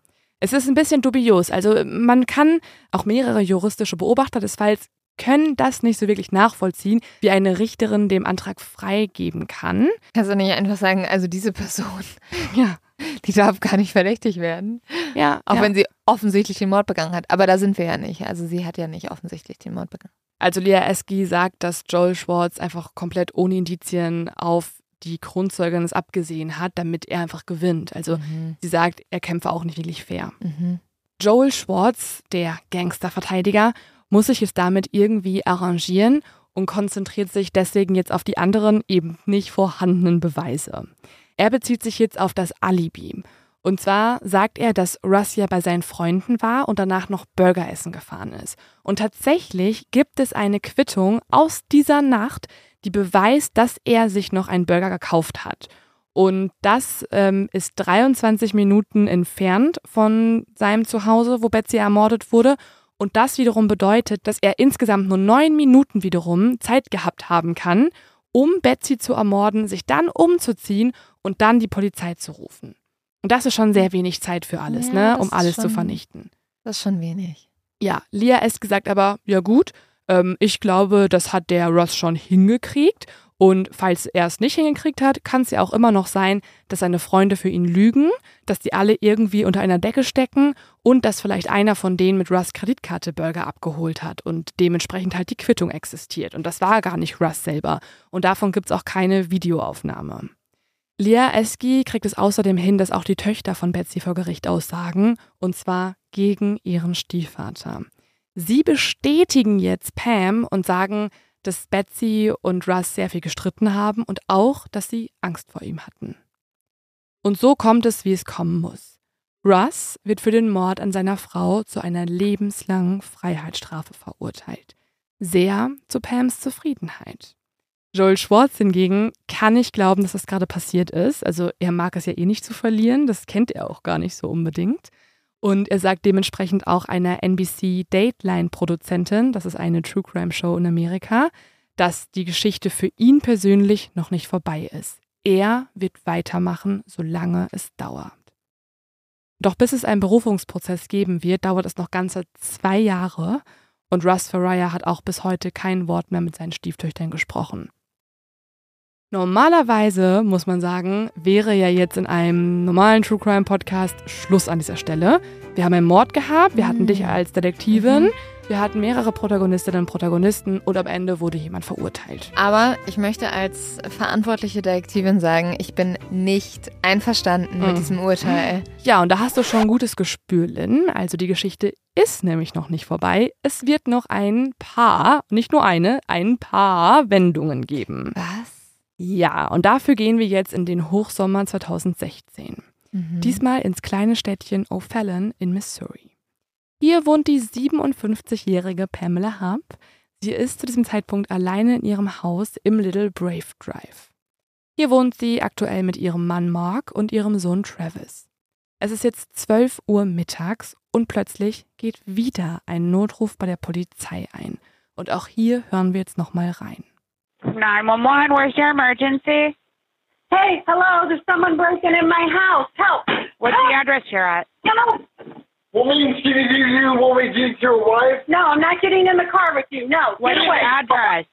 Es ist ein bisschen dubios. Also man kann auch mehrere juristische Beobachter des Falls können das nicht so wirklich nachvollziehen, wie eine Richterin dem Antrag freigeben kann. Kannst du nicht einfach sagen, also diese Person, ja, die darf gar nicht verdächtig werden. Ja. Auch ja. wenn sie offensichtlich den Mord begangen hat. Aber da sind wir ja nicht. Also sie hat ja nicht offensichtlich den Mord begangen. Also Lea Eski sagt, dass Joel Schwartz einfach komplett ohne Indizien auf die Kronzeugin es abgesehen hat, damit er einfach gewinnt. Also mhm. sie sagt, er kämpfe auch nicht wirklich fair. Mhm. Joel Schwartz, der Gangsterverteidiger, muss sich es damit irgendwie arrangieren und konzentriert sich deswegen jetzt auf die anderen eben nicht vorhandenen Beweise. Er bezieht sich jetzt auf das Alibi. Und zwar sagt er, dass Russ ja bei seinen Freunden war und danach noch Burger essen gefahren ist. Und tatsächlich gibt es eine Quittung aus dieser Nacht, die beweist, dass er sich noch einen Burger gekauft hat. Und das ähm, ist 23 Minuten entfernt von seinem Zuhause, wo Betsy ermordet wurde. Und das wiederum bedeutet, dass er insgesamt nur neun Minuten wiederum Zeit gehabt haben kann, um Betsy zu ermorden, sich dann umzuziehen und dann die Polizei zu rufen. Und das ist schon sehr wenig Zeit für alles, Ja, ne, um alles zu schon- vernichten. Das ist schon wenig. Ja, Lia S. gesagt aber, ja gut, ähm, ich glaube, das hat der Ross schon hingekriegt. Und falls er es nicht hingekriegt hat, kann es ja auch immer noch sein, dass seine Freunde für ihn lügen, dass die alle irgendwie unter einer Decke stecken und dass vielleicht einer von denen mit Russ Kreditkarte Burger abgeholt hat und dementsprechend halt die Quittung existiert. Und das war gar nicht Russ selber. Und davon gibt es auch keine Videoaufnahme. Lea Eski kriegt es außerdem hin, dass auch die Töchter von Betsy vor Gericht aussagen, und zwar gegen ihren Stiefvater. Sie bestätigen jetzt Pam und sagen, dass Betsy und Russ sehr viel gestritten haben und auch, dass sie Angst vor ihm hatten. Und so kommt es, wie es kommen muss. Russ wird für den Mord an seiner Frau zu einer lebenslangen Freiheitsstrafe verurteilt. Sehr zu Pams Zufriedenheit. Joel Schwartz hingegen kann nicht glauben, dass das gerade passiert ist. Also er mag es ja eh nicht zu verlieren, das kennt er auch gar nicht so unbedingt. Und er sagt dementsprechend auch einer NBC Dateline-Produzentin, das ist eine True Crime Show in Amerika, dass die Geschichte für ihn persönlich noch nicht vorbei ist. Er wird weitermachen, solange es dauert. Doch bis es einen Berufungsprozess geben wird, dauert es noch ganze zwei Jahre und Russ Farrier hat auch bis heute kein Wort mehr mit seinen Stieftöchtern gesprochen. Normalerweise, muss man sagen, wäre ja jetzt in einem normalen True Crime Podcast Schluss an dieser Stelle. Wir haben einen Mord gehabt, wir hatten dich als Detektivin, wir hatten mehrere Protagonistinnen und Protagonisten und am Ende wurde jemand verurteilt. Aber ich möchte als verantwortliche Detektivin sagen, ich bin nicht einverstanden Mhm. mit diesem Urteil. Ja, und da hast du schon ein gutes Gespür, Lynn. Also die Geschichte ist nämlich noch nicht vorbei. Es wird noch ein paar, nicht nur eine, ein paar Wendungen geben. Was? Ja, und dafür gehen wir jetzt in den Hochsommer 2016. Mhm. Diesmal ins kleine Städtchen O'Fallon in Missouri. Hier wohnt die 57-jährige Pamela Hub. Sie ist zu diesem Zeitpunkt alleine in ihrem Haus im Little Brave Drive. Hier wohnt sie aktuell mit ihrem Mann Mark und ihrem Sohn Travis. Es ist jetzt 12 Uhr mittags und plötzlich geht wieder ein Notruf bei der Polizei ein. Und auch hier hören wir jetzt nochmal rein. 911, where's your emergency? Hey, hello, there's someone breaking in my house. Help! What's the address you're at? Help! Want me to give you, you want me to get your wife? No, I'm not getting in the car with you. No, What's get your away. address?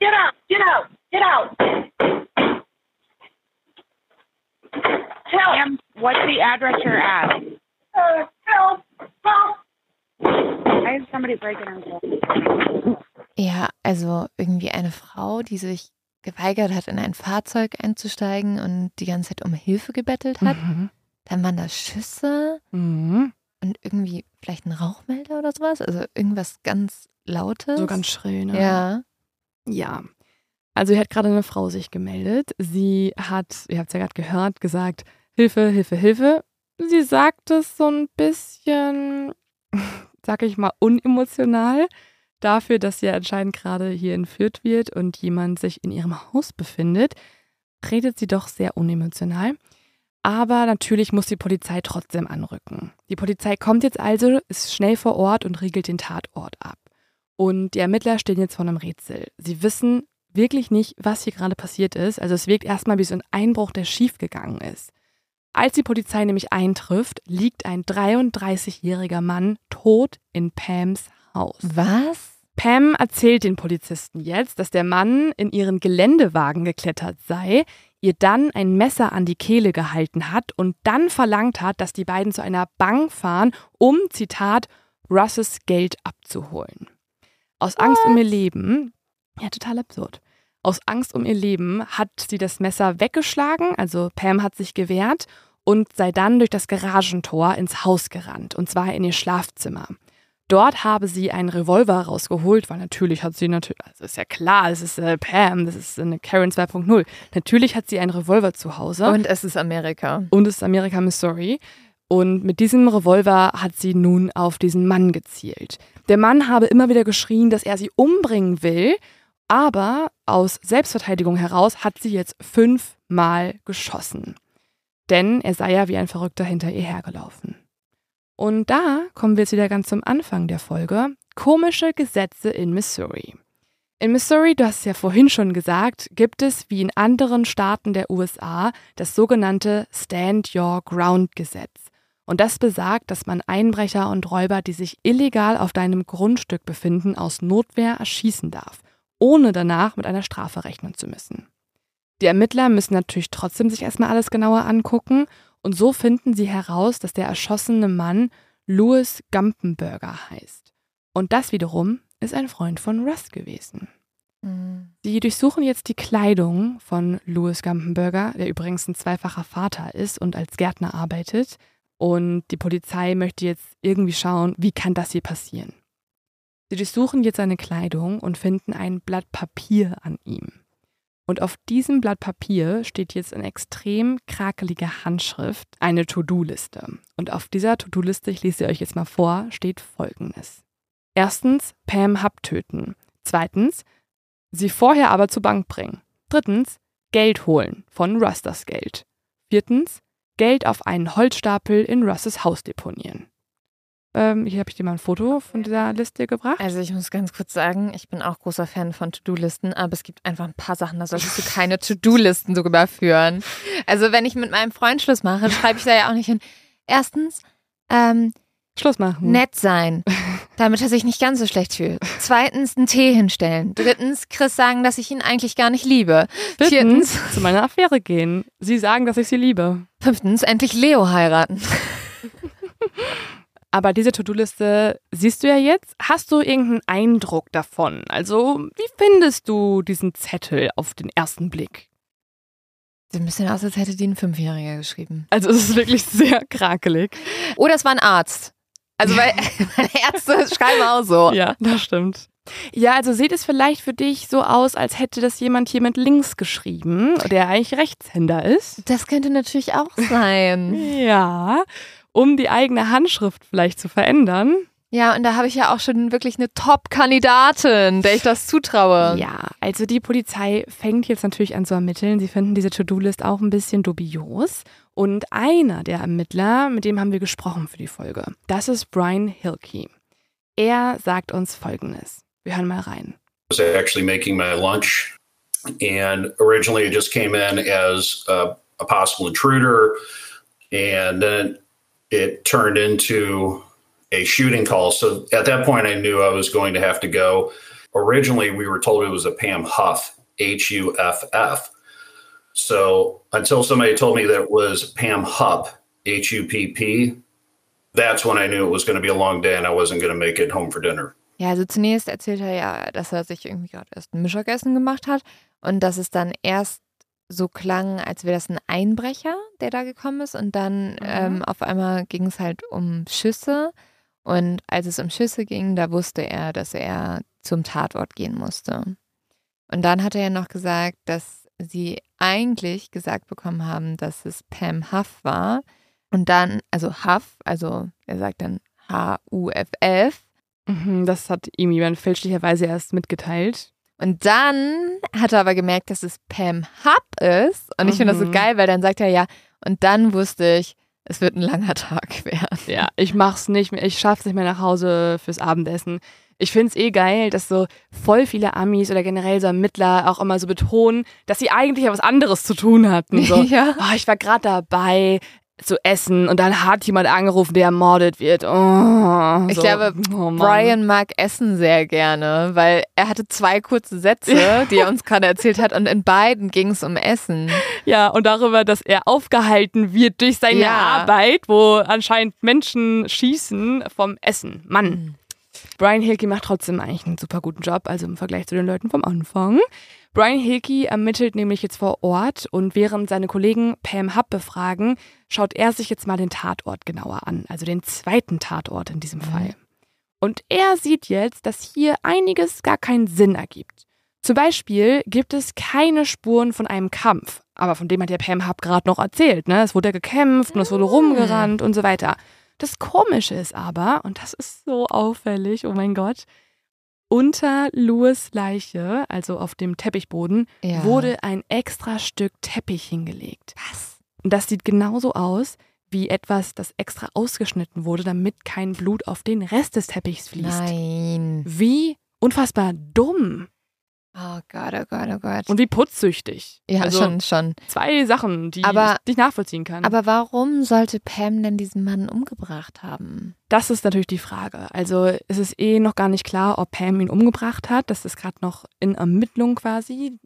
Get out, get out, get out. Help! Ma'am, what's the address you're at? Uh, help! Help! I have somebody breaking into Ja, also irgendwie eine Frau, die sich geweigert hat, in ein Fahrzeug einzusteigen und die ganze Zeit um Hilfe gebettelt hat. Mhm. Dann waren da Schüsse Mhm. und irgendwie vielleicht ein Rauchmelder oder sowas. Also irgendwas ganz Lautes. So ganz schrill, ne? Ja. Ja. Also hier hat gerade eine Frau sich gemeldet. Sie hat, ihr habt es ja gerade gehört, gesagt, Hilfe, Hilfe, Hilfe. Sie sagt es so ein bisschen, sag ich mal, unemotional dafür, dass sie anscheinend gerade hier entführt wird und jemand sich in ihrem Haus befindet, redet sie doch sehr unemotional. Aber natürlich muss die Polizei trotzdem anrücken. Die Polizei kommt jetzt also, ist schnell vor Ort und riegelt den Tatort ab. Und die Ermittler stehen jetzt vor einem Rätsel. Sie wissen wirklich nicht, was hier gerade passiert ist. Also es wirkt erstmal wie so ein Einbruch, der schiefgegangen ist. Als die Polizei nämlich eintrifft, liegt ein 33-jähriger Mann tot in Pams Haus. Was? Pam erzählt den Polizisten jetzt, dass der Mann in ihren Geländewagen geklettert sei, ihr dann ein Messer an die Kehle gehalten hat und dann verlangt hat, dass die beiden zu einer Bank fahren, um, Zitat, Russes Geld abzuholen. Aus Angst um ihr Leben, ja, total absurd. Aus Angst um ihr Leben hat sie das Messer weggeschlagen, also Pam hat sich gewehrt und sei dann durch das Garagentor ins Haus gerannt, und zwar in ihr Schlafzimmer. Dort habe sie einen Revolver rausgeholt, weil natürlich hat sie natürlich, also ist ja klar, es ist äh, Pam, das ist eine Karen 2.0. Natürlich hat sie einen Revolver zu Hause Und es ist Amerika. und es ist Amerika, Missouri. Und mit diesem Revolver hat sie nun auf diesen Mann gezielt. Der Mann habe immer wieder geschrien, dass er sie umbringen will, Aber aus Selbstverteidigung heraus hat sie jetzt fünfmal geschossen. Denn er sei ja wie ein Verrückter hinter ihr hergelaufen. Und da kommen wir jetzt wieder ganz zum Anfang der Folge. Komische Gesetze in Missouri. In Missouri, du hast es ja vorhin schon gesagt, gibt es wie in anderen Staaten der USA das sogenannte Stand Your Ground Gesetz. Und das besagt, dass man Einbrecher und Räuber, die sich illegal auf deinem Grundstück befinden, aus Notwehr erschießen darf, ohne danach mit einer Strafe rechnen zu müssen. Die Ermittler müssen natürlich trotzdem sich erstmal alles genauer angucken und so finden sie heraus, dass der erschossene Mann Louis Gumpenberger heißt. Und das wiederum ist ein Freund von Russ gewesen. Mhm. Sie durchsuchen jetzt die Kleidung von Louis Gumpenberger, der übrigens ein zweifacher Vater ist und als Gärtner arbeitet. Und die Polizei möchte jetzt irgendwie schauen, wie kann das hier passieren. Sie durchsuchen jetzt seine Kleidung und finden ein Blatt Papier an ihm. Und auf diesem Blatt Papier steht jetzt in extrem krakelige Handschrift eine To-Do-Liste. Und auf dieser To-Do-Liste, ich lese sie euch jetzt mal vor, steht folgendes. Erstens, Pam Hub töten. Zweitens, sie vorher aber zur Bank bringen. Drittens, Geld holen von Rusters Geld. Viertens, Geld auf einen Holzstapel in Russes Haus deponieren. Ähm, hier habe ich dir mal ein Foto von dieser Liste gebracht. Also ich muss ganz kurz sagen, ich bin auch großer Fan von To-Do-Listen, aber es gibt einfach ein paar Sachen, da solltest du keine To-Do-Listen sogar führen. Also wenn ich mit meinem Freund Schluss mache, schreibe ich da ja auch nicht hin. Erstens, ähm, Schluss machen. nett sein, damit er sich nicht ganz so schlecht fühlt. Zweitens, einen Tee hinstellen. Drittens, Chris sagen, dass ich ihn eigentlich gar nicht liebe. Viertens, Viertens, zu meiner Affäre gehen. Sie sagen, dass ich sie liebe. fünftens, endlich Leo heiraten. Aber diese To-Do-Liste siehst du ja jetzt. Hast du irgendeinen Eindruck davon? Also, wie findest du diesen Zettel auf den ersten Blick? Sieht ein bisschen aus, als hätte die ein Fünfjähriger geschrieben. Also, es ist wirklich sehr krakelig. Oder es war ein Arzt. Also weil meine Ärzte schreiben auch so. Ja, das stimmt. Ja, also sieht es vielleicht für dich so aus, als hätte das jemand hier mit links geschrieben, der eigentlich Rechtshänder ist. Das könnte natürlich auch sein. Ja, um die eigene Handschrift vielleicht zu verändern. Ja, und da habe ich ja auch schon wirklich eine Top-Kandidatin, der ich das zutraue. Ja, also die Polizei fängt jetzt natürlich an zu ermitteln. Sie finden diese To-Do-List auch ein bisschen dubios. Und einer der Ermittler, mit dem haben wir gesprochen für die Folge, das ist Brian Hilke. Er sagt uns Folgendes. Wir hören mal rein. was actually making my lunch. And originally it just came in as a, a possible intruder. And then it turned into a shooting call. So at that point, I knew I was going to have to go. Originally, we were told it was a Pam Huff, H U F F. So until somebody told me that it was Pam Hupp, H U P P, that's when I knew it was going to be a long day and I wasn't going to make it home for dinner. Ja, also zunächst erzählt er ja, dass er sich irgendwie gerade erst ein Mittagessen gemacht hat und dass es dann erst so klang, als wäre das ein Einbrecher, der da gekommen ist. Und dann ähm, auf einmal ging es halt um Schüsse. Und als es um Schüsse ging, da wusste er, dass er zum Tatort gehen musste. Und dann hat er ja noch gesagt, dass sie eigentlich gesagt bekommen haben, dass es Pam Huff war. Und dann, also Huff, also er sagt dann H-U-F-F Mhm, das hat ihm jemand fälschlicherweise erst mitgeteilt. Und dann hat er aber gemerkt, dass es Pam Hub ist. Und ich finde das so Mhm. geil, weil dann sagt er ja, und dann wusste ich, es wird ein langer Tag werden. Ja, ich mach's nicht mehr, ich schaff's nicht mehr nach Hause fürs Abendessen. Ich find's eh geil, dass so voll viele Amis oder generell so Ermittler auch immer so betonen, dass sie eigentlich ja was anderes zu tun hatten. So, Ja. oh, ich war gerade dabei zu essen und dann hat jemand angerufen, der ermordet wird. Oh, Ich so. glaube, oh. Brian mag Essen sehr gerne, weil er hatte zwei kurze Sätze, die er uns gerade erzählt hat, und in beiden ging es um Essen. Ja, und darüber, dass er aufgehalten wird durch seine Ja. Arbeit, wo anscheinend Menschen schießen vom Essen. Mann. Brian Hilke macht trotzdem eigentlich einen super guten Job, also im Vergleich zu den Leuten vom Anfang. Brian Hilke ermittelt nämlich jetzt vor Ort und während seine Kollegen Pam Hub befragen, schaut er sich jetzt mal den Tatort genauer an, also den zweiten Tatort in diesem Fall. Und er sieht jetzt, dass hier einiges gar keinen Sinn ergibt. Zum Beispiel gibt es keine Spuren von einem Kampf. Aber von dem hat ja Pam Hub gerade noch erzählt. Ne? Es wurde ja gekämpft und es wurde rumgerannt und so weiter. Das Komische ist aber, und das ist so auffällig, oh mein Gott, unter Louis Leiche, also auf dem Teppichboden, Ja. wurde ein extra Stück Teppich hingelegt. Was? Und das sieht genauso aus wie etwas, das extra ausgeschnitten wurde, damit kein Blut auf den Rest des Teppichs fließt. Nein. Wie unfassbar dumm Oh Gott, oh Gott, oh Gott. und wie putzsüchtig. ja, also schon, schon. zwei Sachen, die Aber- ich nicht nachvollziehen kann. Aber warum sollte Pam denn diesen Mann umgebracht haben? Das ist natürlich die Frage. Also es ist eh noch gar nicht klar, ob Pam ihn umgebracht hat. Das ist gerade noch in Ermittlung quasi.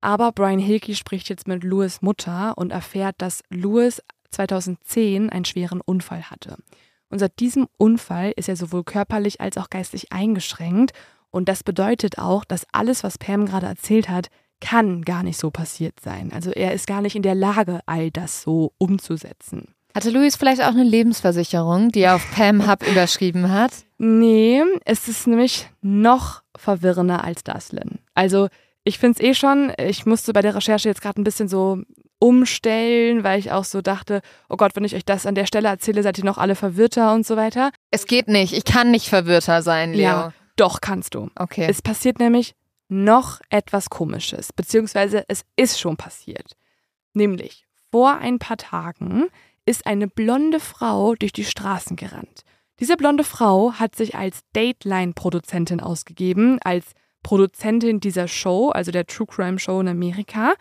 Aber Brian Hilke spricht jetzt mit Louis Mutter und erfährt, dass Louis 2010 einen schweren Unfall hatte. Und seit diesem Unfall ist er sowohl körperlich als auch geistig eingeschränkt. Und das bedeutet auch, dass alles, was Pam gerade erzählt hat, kann gar nicht so passiert sein. Also er ist gar nicht in der Lage, all das so umzusetzen. Hatte Louis vielleicht auch eine Lebensversicherung, die er auf Pam Hub überschrieben hat? Nee, es ist nämlich noch verwirrender als das, Lynn. Also, ich finde es eh schon, ich musste bei der Recherche jetzt gerade ein bisschen so umstellen, weil ich auch so dachte, oh Gott, wenn ich euch das an der Stelle erzähle, seid ihr noch alle verwirrter und so weiter. Es geht nicht. Ich kann nicht verwirrter sein, Leo. Ja. Doch, kannst du. Okay. Es passiert nämlich noch etwas Komisches, beziehungsweise es ist schon passiert. Nämlich, vor ein paar Tagen ist eine blonde Frau durch die Straßen gerannt. Diese blonde Frau hat sich als Dateline-Produzentin ausgegeben, als Produzentin dieser Show, also der True Crime Show in Amerika.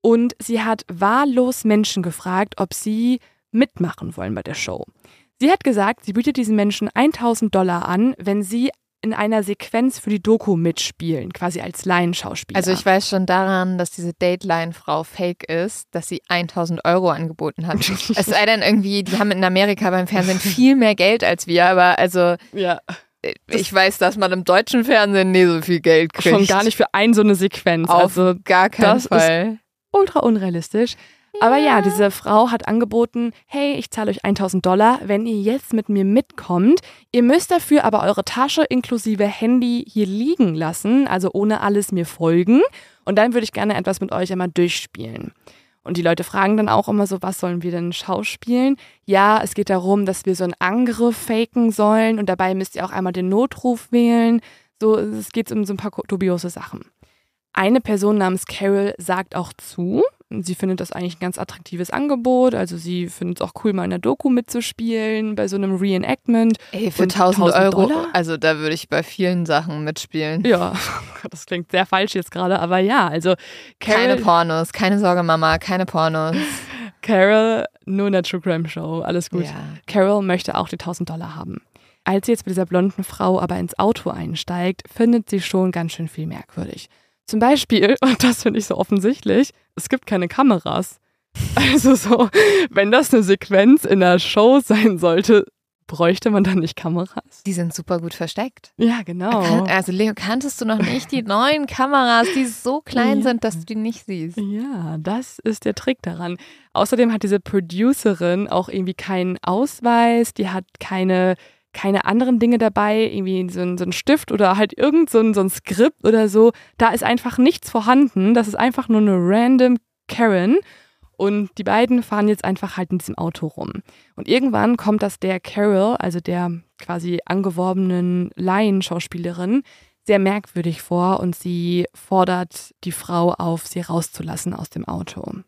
Und sie hat wahllos Menschen gefragt, ob sie mitmachen wollen bei der Show. Sie hat gesagt, sie bietet diesen Menschen 1000 Dollar an, wenn sie in einer Sequenz für die Doku mitspielen, quasi als Laienschauspieler. Also ich weiß schon daran, dass diese Dateline-Frau fake ist, dass sie 1000 Euro angeboten hat. es sei denn irgendwie, die haben in Amerika beim Fernsehen viel mehr Geld als wir, aber also ja, ich weiß, dass man im deutschen Fernsehen nie so viel Geld kriegt. schon gar nicht für ein so eine Sequenz. Auf also gar keinen das ist- Fall. ultra unrealistisch. Aber ja, diese Frau hat angeboten, hey, ich zahle euch 1000 Dollar, wenn ihr jetzt mit mir mitkommt. Ihr müsst dafür aber eure Tasche inklusive Handy hier liegen lassen, also ohne alles mir folgen. Und dann würde ich gerne etwas mit euch einmal durchspielen. Und die Leute fragen dann auch immer so, was sollen wir denn schauspielen? Ja, es geht darum, dass wir so einen Angriff faken sollen und dabei müsst ihr auch einmal den Notruf wählen. So, es geht um so ein paar dubiose Sachen. Eine Person namens Carol sagt auch zu. Sie findet das eigentlich ein ganz attraktives Angebot. Also sie findet es auch cool, mal in der Doku mitzuspielen, bei so einem Reenactment. Ey, für Und 1000 1000 Euro, Dollar? also da würde ich bei vielen Sachen mitspielen. Ja, das klingt sehr falsch jetzt gerade, aber ja, also Keine Carol, Pornos, keine Sorge, Mama, keine Pornos. Carol nur in der True Crime Show, alles gut. Ja. Carol möchte auch die 1000 Dollar haben. Als sie jetzt mit dieser blonden Frau aber ins Auto einsteigt, findet sie schon ganz schön viel merkwürdig. Zum Beispiel, und das finde ich so offensichtlich, es gibt keine Kameras. Also so, wenn das eine Sequenz in der Show sein sollte, bräuchte man dann nicht Kameras? Die sind super gut versteckt. Ja, genau. Also Leo, kanntest du noch nicht die neuen Kameras, die so klein Ja. sind, dass du die nicht siehst? Ja, das ist der Trick daran. Außerdem hat diese Producerin auch irgendwie keinen Ausweis, die hat keine, keine anderen Dinge dabei, irgendwie so ein, so ein Stift oder halt irgend so ein, so ein Skript oder so. Da ist einfach nichts vorhanden. Das ist einfach nur eine random Karen. Und die beiden fahren jetzt einfach halt in diesem Auto rum. Und irgendwann kommt das der Carol, also der quasi angeworbenen Laienschauspielerin, sehr merkwürdig vor und sie fordert die Frau auf, sie rauszulassen aus dem Auto.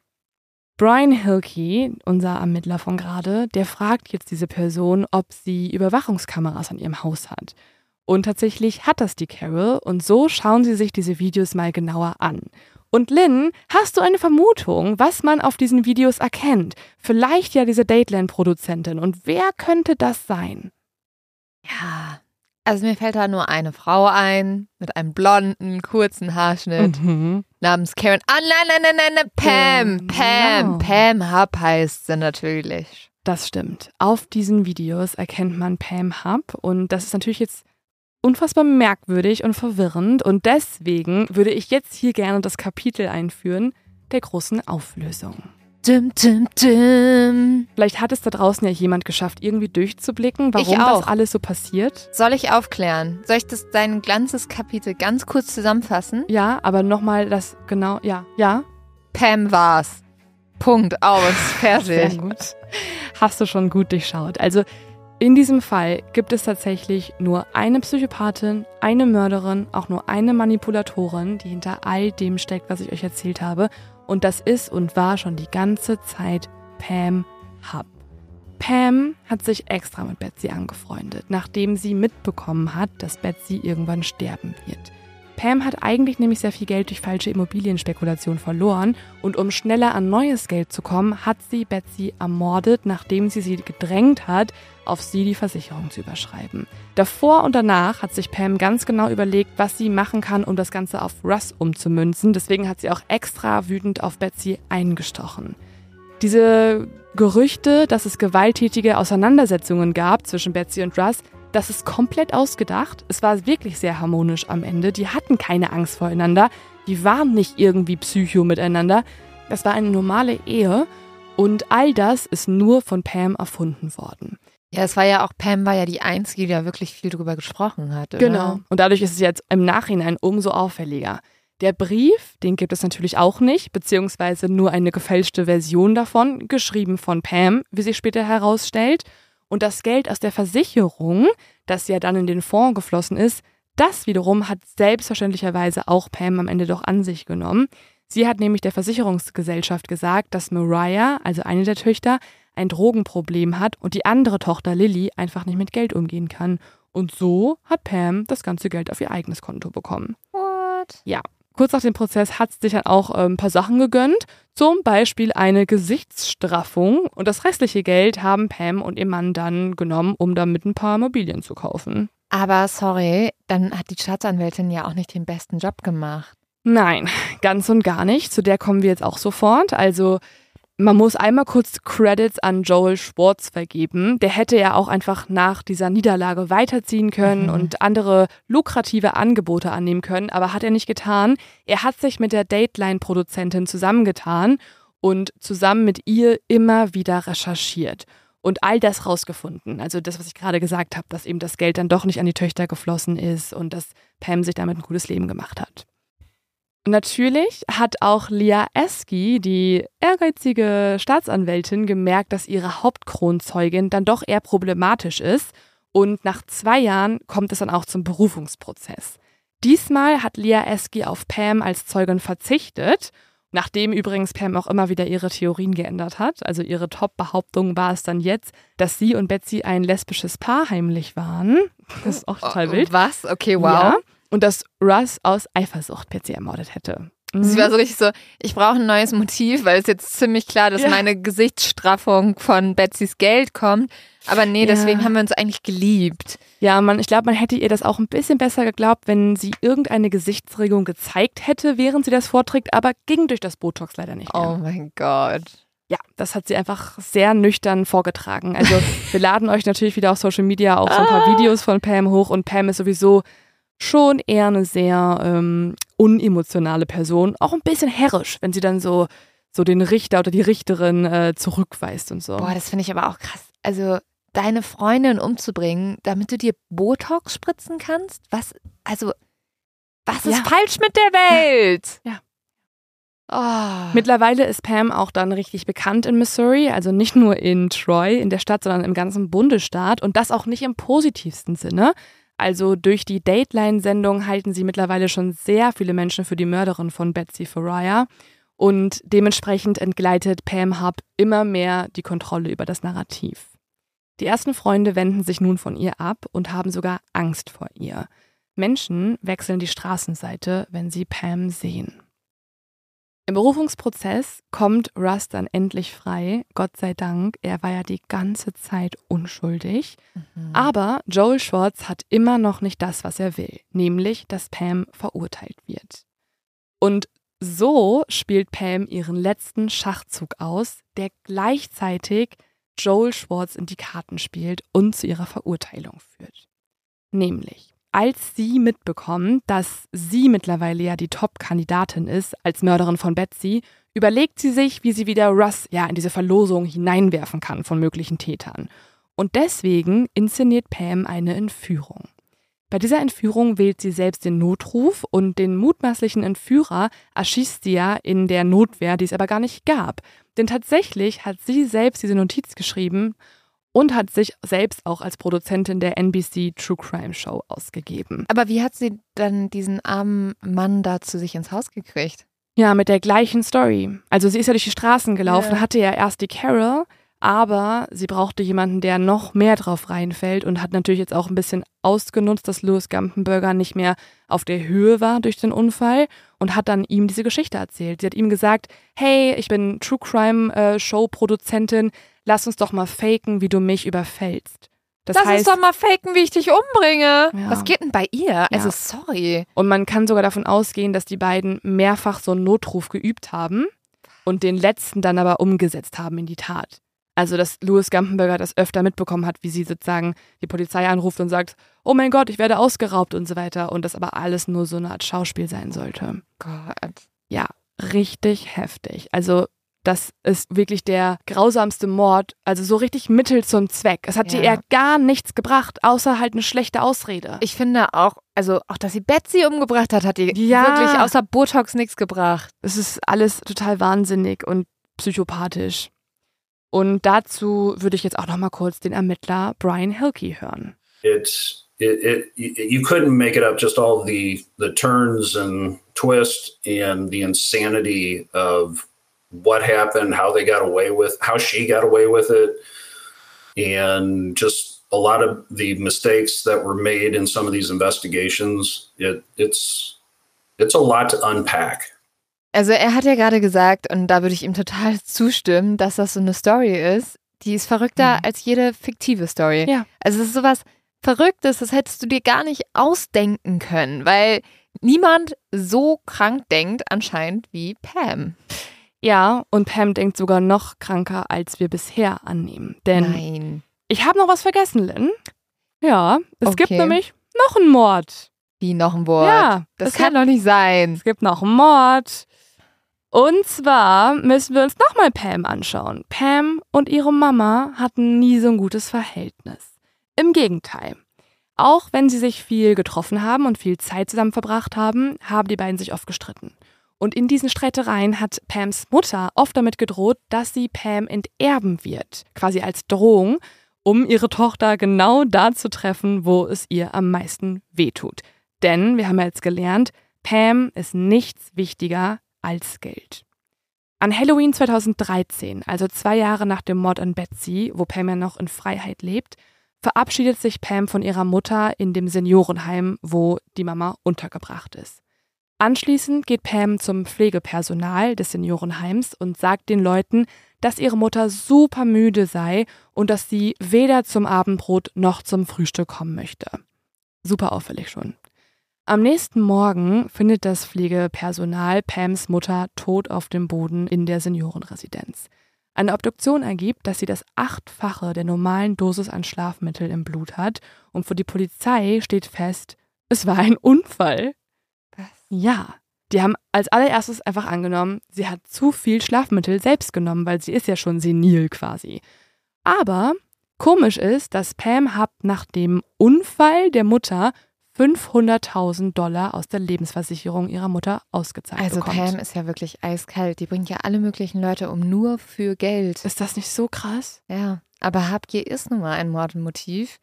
Brian Hilke, unser Ermittler von gerade, der fragt jetzt diese Person, ob sie Überwachungskameras an ihrem Haus hat. Und tatsächlich hat das die Carol und so schauen sie sich diese Videos mal genauer an. Und Lynn, hast du eine Vermutung, was man auf diesen Videos erkennt? Vielleicht ja diese Dateland-Produzentin. Und wer könnte das sein? Ja. Also mir fällt da nur eine Frau ein, mit einem blonden, kurzen Haarschnitt, Mhm. namens Karen. Ah, nein, nein, nein, nein, nein, Pam, Genau. Pam, Pam Hub heißt sie natürlich. Das stimmt. Auf diesen Videos erkennt man Pam Hub und das ist natürlich jetzt unfassbar merkwürdig und verwirrend und deswegen würde ich jetzt hier gerne das Kapitel einführen der großen Auflösung. Dim, dim, dim. Vielleicht hat es da draußen ja jemand geschafft, irgendwie durchzublicken, warum auch. das alles so passiert. Soll ich aufklären? Soll ich das dein ganzes Kapitel ganz kurz zusammenfassen? Ja, aber nochmal das genau, ja, ja. Pam war's. Punkt, aus, Sehr fertig. gut. Hast du schon gut durchschaut. Also In diesem Fall gibt es tatsächlich nur eine Psychopathin, eine Mörderin, auch nur eine Manipulatorin, die hinter all dem steckt, was ich euch erzählt habe. Und das ist und war schon die ganze Zeit Pam Hub. Pam hat sich extra mit Betsy angefreundet, nachdem sie mitbekommen hat, dass Betsy irgendwann sterben wird. Pam hat eigentlich nämlich sehr viel Geld durch falsche Immobilienspekulation verloren und um schneller an neues Geld zu kommen, hat sie Betsy ermordet, nachdem sie sie gedrängt hat, auf sie die Versicherung zu überschreiben. Davor und danach hat sich Pam ganz genau überlegt, was sie machen kann, um das Ganze auf Russ umzumünzen. Deswegen hat sie auch extra wütend auf Betsy eingestochen. Diese Gerüchte, dass es gewalttätige Auseinandersetzungen gab zwischen Betsy und Russ, das ist komplett ausgedacht. Es war wirklich sehr harmonisch am Ende. Die hatten keine Angst voreinander. Die waren nicht irgendwie psycho miteinander. Das war eine normale Ehe. Und all das ist nur von Pam erfunden worden. Ja, es war ja auch, Pam war ja die Einzige, die da wirklich viel drüber gesprochen hat. Oder? Genau. Und dadurch ist es jetzt im Nachhinein umso auffälliger. Der Brief, den gibt es natürlich auch nicht, beziehungsweise nur eine gefälschte Version davon, geschrieben von Pam, wie sich später herausstellt. Und das Geld aus der Versicherung, das ja dann in den Fonds geflossen ist, das wiederum hat selbstverständlicherweise auch Pam am Ende doch an sich genommen. Sie hat nämlich der Versicherungsgesellschaft gesagt, dass Mariah, also eine der Töchter, ein Drogenproblem hat und die andere Tochter Lily einfach nicht mit Geld umgehen kann. Und so hat Pam das ganze Geld auf ihr eigenes Konto bekommen. What? Ja. Kurz nach dem Prozess hat sie sich dann auch äh, ein paar Sachen gegönnt, zum Beispiel eine Gesichtsstraffung und das restliche Geld haben Pam und ihr Mann dann genommen, um damit ein paar Immobilien zu kaufen. Aber sorry, dann hat die Staatsanwältin ja auch nicht den besten Job gemacht. Nein, ganz und gar nicht. Zu der kommen wir jetzt auch sofort. Also man muss einmal kurz Credits an Joel Schwartz vergeben. Der hätte ja auch einfach nach dieser Niederlage weiterziehen können Mhm. und andere lukrative Angebote annehmen können, aber hat er nicht getan. Er hat sich mit der Dateline-Produzentin zusammengetan und zusammen mit ihr immer wieder recherchiert und all das rausgefunden. Also das, was ich gerade gesagt habe, dass eben das Geld dann doch nicht an die Töchter geflossen ist und dass Pam sich damit ein gutes Leben gemacht hat. Natürlich hat auch Leah Esky, die ehrgeizige Staatsanwältin, gemerkt, dass ihre Hauptkronzeugin dann doch eher problematisch ist. Und nach zwei Jahren kommt es dann auch zum Berufungsprozess. Diesmal hat Leah Esky auf Pam als Zeugin verzichtet, nachdem übrigens Pam auch immer wieder ihre Theorien geändert hat. Also ihre Top-Behauptung war es dann jetzt, dass sie und Betsy ein lesbisches Paar heimlich waren. Das ist auch total wild. Was? Okay, wow. Ja. Und dass Russ aus Eifersucht Betsy ermordet hätte. Sie war so richtig so, ich brauche ein neues Motiv, weil es jetzt ziemlich klar, dass Ja. meine Gesichtsstraffung von Betsys Geld kommt. Aber nee, Ja. deswegen haben wir uns eigentlich geliebt. Ja, man, ich glaube, man hätte ihr das auch ein bisschen besser geglaubt, wenn sie irgendeine Gesichtsregung gezeigt hätte, während sie das vorträgt, aber ging durch das Botox leider nicht mehr. Oh mein Gott. Ja, das hat sie einfach sehr nüchtern vorgetragen. Also wir laden euch natürlich wieder auf Social Media auch so ein paar Videos von Pam hoch und Pam ist sowieso schon eher eine sehr ähm, unemotionale Person, auch ein bisschen herrisch, wenn sie dann so so den Richter oder die Richterin äh, zurückweist und so. Boah, das finde ich aber auch krass. Also deine Freundin umzubringen, damit du dir Botox spritzen kannst? Was, also, was ist Ja. falsch mit der Welt? Ja. Oh. Mittlerweile ist Pam auch dann richtig bekannt in Missouri, also nicht nur in Troy, in der Stadt, sondern im ganzen Bundesstaat und das auch nicht im positivsten Sinne. Also durch die Dateline-Sendung halten sie mittlerweile schon sehr viele Menschen für die Mörderin von Betsy Farriah und dementsprechend entgleitet Pam Hub immer mehr die Kontrolle über das Narrativ. Die ersten Freunde wenden sich nun von ihr ab und haben sogar Angst vor ihr. Menschen wechseln die Straßenseite, wenn sie Pam sehen. Im Berufungsprozess kommt Russ dann endlich frei, Gott sei Dank. Er war ja die ganze Zeit unschuldig. Mhm. Aber Joel Schwartz hat immer noch nicht das, was er will, nämlich, dass Pam verurteilt wird. Und so spielt Pam ihren letzten Schachzug aus, der gleichzeitig Joel Schwartz in die Karten spielt und zu ihrer Verurteilung führt. Nämlich, als sie mitbekommt, dass sie mittlerweile ja die Top-Kandidatin ist als Mörderin von Betsy, überlegt sie sich, wie sie wieder Russ ja in diese Verlosung hineinwerfen kann von möglichen Tätern. Und deswegen inszeniert Pam eine Entführung. Bei dieser Entführung wählt sie selbst den Notruf und den mutmaßlichen Entführer erschießt sie ja in der Notwehr, die es aber gar nicht gab. Denn tatsächlich hat sie selbst diese Notiz geschrieben und hat sich selbst auch als Produzentin der NBC True Crime Show ausgegeben. Aber wie hat sie dann diesen armen Mann da zu sich ins Haus gekriegt? Ja, mit der gleichen Story. Also sie ist ja durch die Straßen gelaufen, Ja. hatte ja erst die Carol, aber sie brauchte jemanden, der noch mehr drauf reinfällt und hat natürlich jetzt auch ein bisschen ausgenutzt, dass Louis Gampenberger nicht mehr auf der Höhe war durch den Unfall und hat dann ihm diese Geschichte erzählt. Sie hat ihm gesagt, hey, ich bin True Crime äh, Show Produzentin, lass uns doch mal faken, wie du mich überfällst. Das Lass heißt, uns doch mal faken, wie ich dich umbringe. Ja. Was geht denn bei ihr? Also Ja. sorry. Und man kann sogar davon ausgehen, dass die beiden mehrfach so einen Notruf geübt haben und den letzten dann aber umgesetzt haben in die Tat. Also, dass Louis Gampenberger das öfter mitbekommen hat, wie sie sozusagen die Polizei anruft und sagt, oh mein Gott, ich werde ausgeraubt und so weiter. Und das aber alles nur so eine Art Schauspiel sein sollte. Gott. Ja, richtig heftig. Also, das ist wirklich der grausamste Mord. Also so richtig Mittel zum Zweck. Es hat Ja. ihr gar nichts gebracht, außer halt eine schlechte Ausrede. Ich finde auch, also auch, dass sie Betsy umgebracht hat, hat ihr Ja. wirklich außer Botox nichts gebracht. Es ist alles total wahnsinnig und psychopathisch. Und dazu würde ich jetzt auch noch mal kurz den Ermittler Brian Hilke hören. it's it, it you couldn't make it up just all the the turns and twists and the insanity of what happened how they got away with how she got away with it and just a lot of the mistakes that were made in some of these investigations it it's it's a lot to unpack Also er hat ja gerade gesagt, und da würde ich ihm total zustimmen, dass das so eine Story ist, die ist verrückter Mhm. als jede fiktive Story. Ja. Also es ist sowas Verrücktes, das hättest du dir gar nicht ausdenken können, weil niemand so krank denkt anscheinend wie Pam. Ja, und Pam denkt sogar noch kranker, als wir bisher annehmen. Denn Nein. ich habe noch was vergessen, Lynn. Ja, es Okay. gibt nämlich noch einen Mord. Wie noch ein Wort. Ja, das kann doch nicht sein. Es gibt noch einen Mord. Und zwar müssen wir uns nochmal Pam anschauen. Pam und ihre Mama hatten nie so ein gutes Verhältnis. Im Gegenteil. Auch wenn sie sich viel getroffen haben und viel Zeit zusammen verbracht haben, haben die beiden sich oft gestritten. Und in diesen Streitereien hat Pams Mutter oft damit gedroht, dass sie Pam enterben wird, quasi als Drohung, um ihre Tochter genau da zu treffen, wo es ihr am meisten wehtut. Denn wir haben ja jetzt gelernt, Pam ist nichts wichtiger als Geld. An Halloween 2013, also zwei Jahre nach dem Mord an Betsy, wo Pam ja noch in Freiheit lebt, verabschiedet sich Pam von ihrer Mutter in dem Seniorenheim, wo die Mama untergebracht ist. Anschließend geht Pam zum Pflegepersonal des Seniorenheims und sagt den Leuten, dass ihre Mutter super müde sei und dass sie weder zum Abendbrot noch zum Frühstück kommen möchte. Super auffällig schon. Am nächsten Morgen findet das Pflegepersonal Pams Mutter tot auf dem Boden in der Seniorenresidenz. Eine Obduktion ergibt, dass sie das Achtfache der normalen Dosis an Schlafmittel im Blut hat und für die Polizei steht fest, es war ein Unfall. Was? Ja, die haben als allererstes einfach angenommen, sie hat zu viel Schlafmittel selbst genommen, weil sie ist ja schon senil quasi. Aber komisch ist, dass Pam hat nach dem Unfall der Mutter 500.000 Dollar aus der Lebensversicherung ihrer Mutter ausgezahlt Also bekommt. Pam ist ja wirklich eiskalt. Die bringt ja alle möglichen Leute um nur für Geld. ist das nicht so krass? Ja, aber Habgier ist nun mal ein Mordmotiv.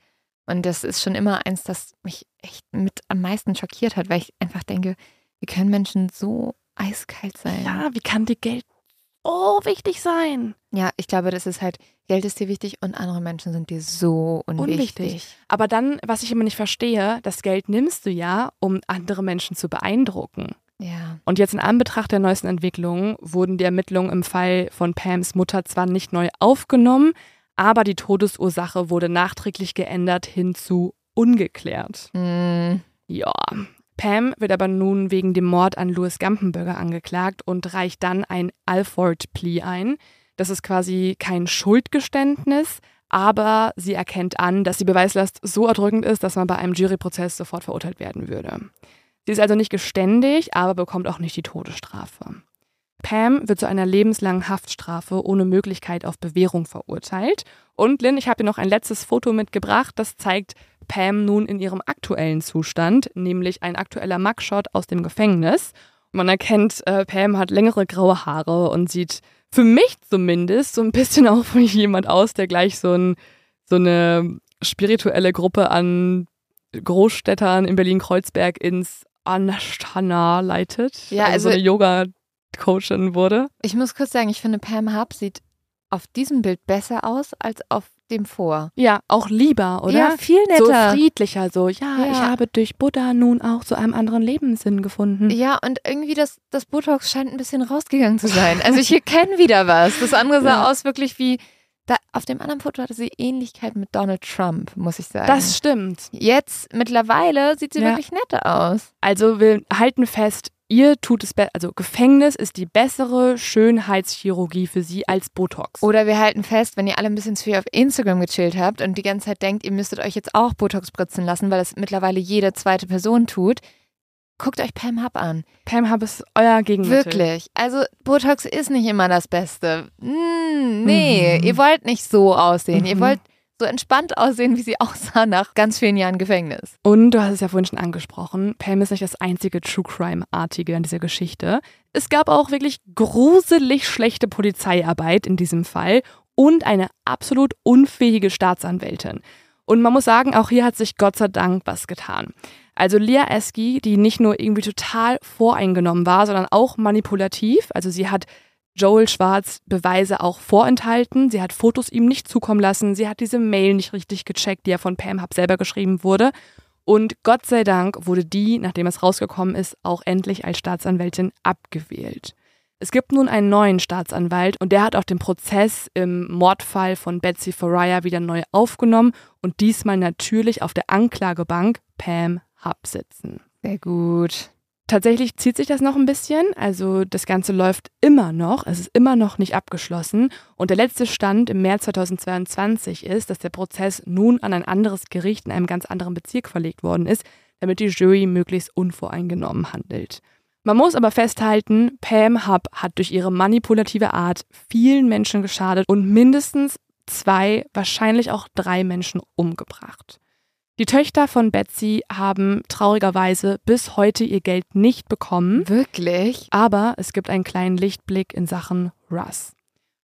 Und das ist schon immer eins, das mich echt mit am meisten schockiert hat, weil ich einfach denke, wie können Menschen so eiskalt sein? Ja, wie kann dir Geld so wichtig sein? Ja, ich glaube, das ist halt, Geld ist dir wichtig und andere Menschen sind dir so unwichtig. Unwichtig. Aber dann, was ich immer nicht verstehe, das Geld nimmst du ja, um andere Menschen zu beeindrucken. Ja. Und jetzt in Anbetracht der neuesten Entwicklungen wurden die Ermittlungen im Fall von Pams Mutter zwar nicht neu aufgenommen, aber die Todesursache wurde nachträglich geändert hin zu ungeklärt. Hm, Ja. Pam wird aber nun wegen dem Mord an Louis Gampenberger angeklagt und reicht dann ein Alford-Plea ein. Das ist quasi kein Schuldgeständnis, aber sie erkennt an, dass die Beweislast so erdrückend ist, dass man bei einem Juryprozess sofort verurteilt werden würde. Sie ist also nicht geständig, aber bekommt auch nicht die Todesstrafe. Pam wird zu einer lebenslangen Haftstrafe ohne Möglichkeit auf Bewährung verurteilt. Und Lynn, ich habe dir noch ein letztes Foto mitgebracht, das zeigt Pam nun in ihrem aktuellen Zustand, nämlich ein aktueller Mugshot aus dem Gefängnis. Man erkennt, äh, Pam hat längere graue Haare und sieht für mich zumindest so ein bisschen auch wie jemand aus, der gleich so ein so eine spirituelle Gruppe an Großstädtern in Berlin-Kreuzberg ins Anashtana leitet. Ja, also, also- so eine Yoga-Coachin wurde. Ich muss kurz sagen, ich finde Pam Hub sieht auf diesem Bild besser aus als auf dem vor. Ja, auch lieber, oder? Ja, viel so netter. friedlicher, so, ja, Ja. ich habe durch Buddha nun auch zu einem anderen Lebenssinn gefunden. Ja, und irgendwie das, das Botox scheint ein bisschen rausgegangen zu sein. Also ich erkenne wieder was. Das andere sah Ja. aus wirklich wie, da, auf dem anderen Foto hatte sie Ähnlichkeit mit Donald Trump, muss ich sagen. Das stimmt. Jetzt, mittlerweile, sieht sie Ja. wirklich netter aus. Also wir halten fest, ihr tut es besser, also Gefängnis ist die bessere Schönheitschirurgie für sie als Botox. Oder wir halten fest, wenn ihr alle ein bisschen zu viel auf Instagram gechillt habt und die ganze Zeit denkt, ihr müsstet euch jetzt auch Botox spritzen lassen, weil das mittlerweile jede zweite Person tut, guckt euch Pam Hub an. Pam Hub ist euer Gegenmittel. Wirklich. Also Botox ist nicht immer das Beste. Mm, nee, Mhm. ihr wollt nicht so aussehen. Ihr Mhm. wollt so entspannt aussehen, wie sie aussah nach ganz vielen Jahren Gefängnis. Und du hast es ja vorhin schon angesprochen, Pam ist nicht das einzige True Crime-artige in dieser Geschichte. Es gab auch wirklich gruselig schlechte Polizeiarbeit in diesem Fall und eine absolut unfähige Staatsanwältin. Und man muss sagen, auch hier hat sich Gott sei Dank was getan. Also Leah Esky, die nicht nur irgendwie total voreingenommen war, sondern auch manipulativ. Also sie hat Joel Schwarz Beweise auch vorenthalten. Sie hat Fotos ihm nicht zukommen lassen. Sie hat diese Mail nicht richtig gecheckt, die ja von Pam Hub selber geschrieben wurde. Und Gott sei Dank wurde die, nachdem es rausgekommen ist, auch endlich als Staatsanwältin abgewählt. Es gibt nun einen neuen Staatsanwalt und der hat auch den Prozess im Mordfall von Betsy Farriah wieder neu aufgenommen und diesmal natürlich auf der Anklagebank Pam Hub sitzen. Sehr gut. Tatsächlich zieht sich das noch ein bisschen. Also das Ganze läuft immer noch. Es ist immer noch nicht abgeschlossen. Und der letzte Stand im März 2022 ist, dass der Prozess nun an ein anderes Gericht in einem ganz anderen Bezirk verlegt worden ist, damit die Jury möglichst unvoreingenommen handelt. Man muss aber festhalten, Pam Hub hat durch ihre manipulative Art vielen Menschen geschadet und mindestens zwei, wahrscheinlich auch drei Menschen umgebracht. Die Töchter von Betsy haben traurigerweise bis heute ihr Geld nicht bekommen, Wirklich? aber es gibt einen kleinen Lichtblick in Sachen Russ.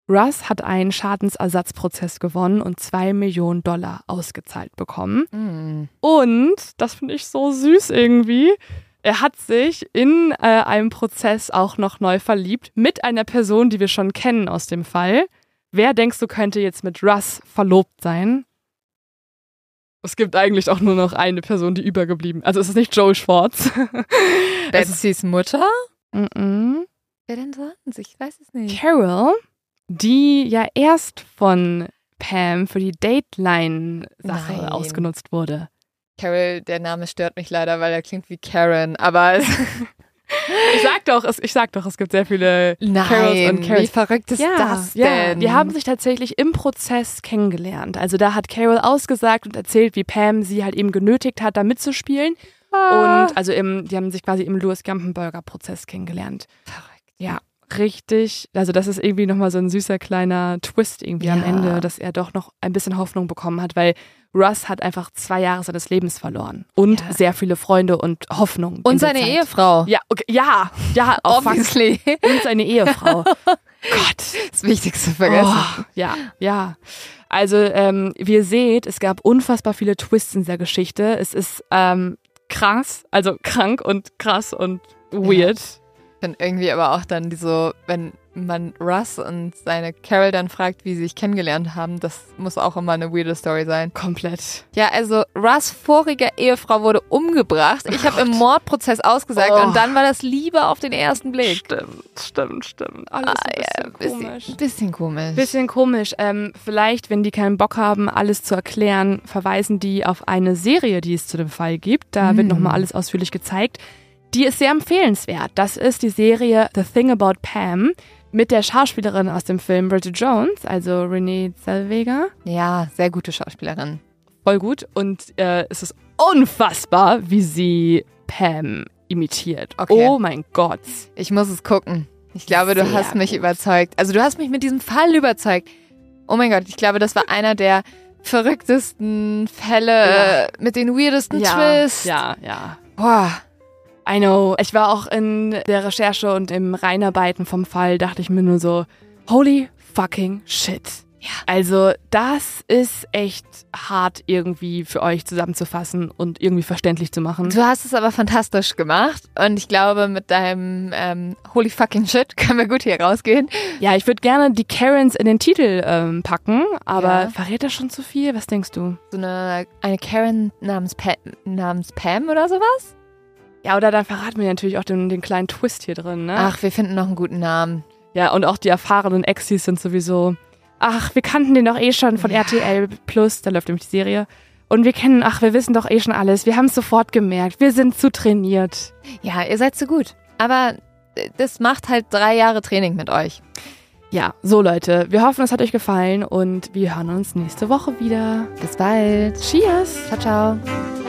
Russ hat einen Schadensersatzprozess gewonnen und zwei Millionen Dollar ausgezahlt bekommen. Hm. Und, das finde ich so süß irgendwie, er hat sich in äh, einem Prozess auch noch neu verliebt mit einer Person, die wir schon kennen aus dem Fall. Wer denkst du könnte jetzt mit Russ verlobt sein? Es gibt eigentlich auch nur noch eine Person, die übergeblieben Also es ist nicht Joel Schwartz. es ist, Betsys Mutter? mm -mm. Wer denn sonst? Ich weiß es nicht. Carol, die ja erst von Pam für die Dateline-Sache ausgenutzt wurde. Carol, der Name stört mich leider, weil er klingt wie Karen, aber es Ich sag doch, es, ich sag doch, es gibt sehr viele Carols und Nein, Carols. wie verrückt ist das ja, denn? die haben sich tatsächlich im Prozess kennengelernt. Also da hat Carol ausgesagt und erzählt, wie Pam sie halt eben genötigt hat, da mitzuspielen. Ah. Und also im, die haben sich quasi im Louis Gampenberger Prozess kennengelernt. Verrückt. Ja, richtig. Also das ist irgendwie nochmal so ein süßer kleiner Twist irgendwie am Ja. Ende, dass er doch noch ein bisschen Hoffnung bekommen hat, weil Russ hat einfach zwei Jahre seines Lebens verloren und Ja. sehr viele Freunde und Hoffnung. Und seine Zeit. Ehefrau. Ja, okay, ja, ja, oh. Obviously. und seine Ehefrau. Gott. Das Wichtigste vergessen. Oh, ja, ja. Also, ähm, wie ihr seht, es gab unfassbar viele Twists in dieser Geschichte. Es ist ähm, krass, also krank und krass und weird. Ich finde irgendwie aber auch dann die so, wenn man Russ und seine Carol dann fragt, wie sie sich kennengelernt haben, das muss auch immer eine weirde Story sein. Komplett. Ja, also Russ' vorige Ehefrau wurde umgebracht. Ich habe im Mordprozess ausgesagt Oh. und dann war das Liebe auf den ersten Blick. Stimmt, stimmt, stimmt. Alles Ah, ein ja, bisschen bisschen, komisch. bisschen komisch. Bisschen komisch. Ähm, vielleicht, wenn die keinen Bock haben, alles zu erklären, verweisen die auf eine Serie, die es zu dem Fall gibt. Da wird Mm. nochmal alles ausführlich gezeigt. Die ist sehr empfehlenswert. Das ist die Serie The Thing About Pam mit der Schauspielerin aus dem Film Bridget Jones, also Renee Zellweger. Ja, sehr gute Schauspielerin. Voll gut. Und äh, es ist unfassbar, wie sie Pam imitiert. Okay. Oh mein Gott. Ich muss es gucken. Ich glaube, du Sehr hast mich gut. überzeugt. Also du hast mich mit diesem Fall überzeugt. Oh mein Gott, ich glaube, das war einer der verrücktesten Fälle Ja. äh, mit den weirdesten Ja, Twists. ja, ja. Boah. I know. Ich war auch in der Recherche und im Reinarbeiten vom Fall, dachte ich mir nur so, holy fucking shit. Also, das ist echt hart irgendwie für euch zusammenzufassen und irgendwie verständlich zu machen. Du hast es aber fantastisch gemacht und ich glaube, mit deinem ähm, Holy fucking Shit können wir gut hier rausgehen. Ja, ich würde gerne die Karens in den Titel ähm, packen, aber Ja. verrät das schon zu viel? Was denkst du? So eine, eine Karen namens, pa namens Pam oder sowas? Ja, oder dann verraten wir natürlich auch den, den kleinen Twist hier drin, ne? Ach, wir finden noch einen guten Namen. Ja, und auch die erfahrenen Exis sind sowieso. Ach, wir kannten den doch eh schon von Ja. RTL Plus, da läuft nämlich die Serie. Und wir kennen, ach, wir wissen doch eh schon alles. Wir haben es sofort gemerkt. Wir sind zu trainiert. Ja, ihr seid so gut. Aber äh, das macht halt drei Jahre Training mit euch. Ja, so Leute, wir hoffen, es hat euch gefallen und wir hören uns nächste Woche wieder. Bis bald. Cheers! Ciao, ciao.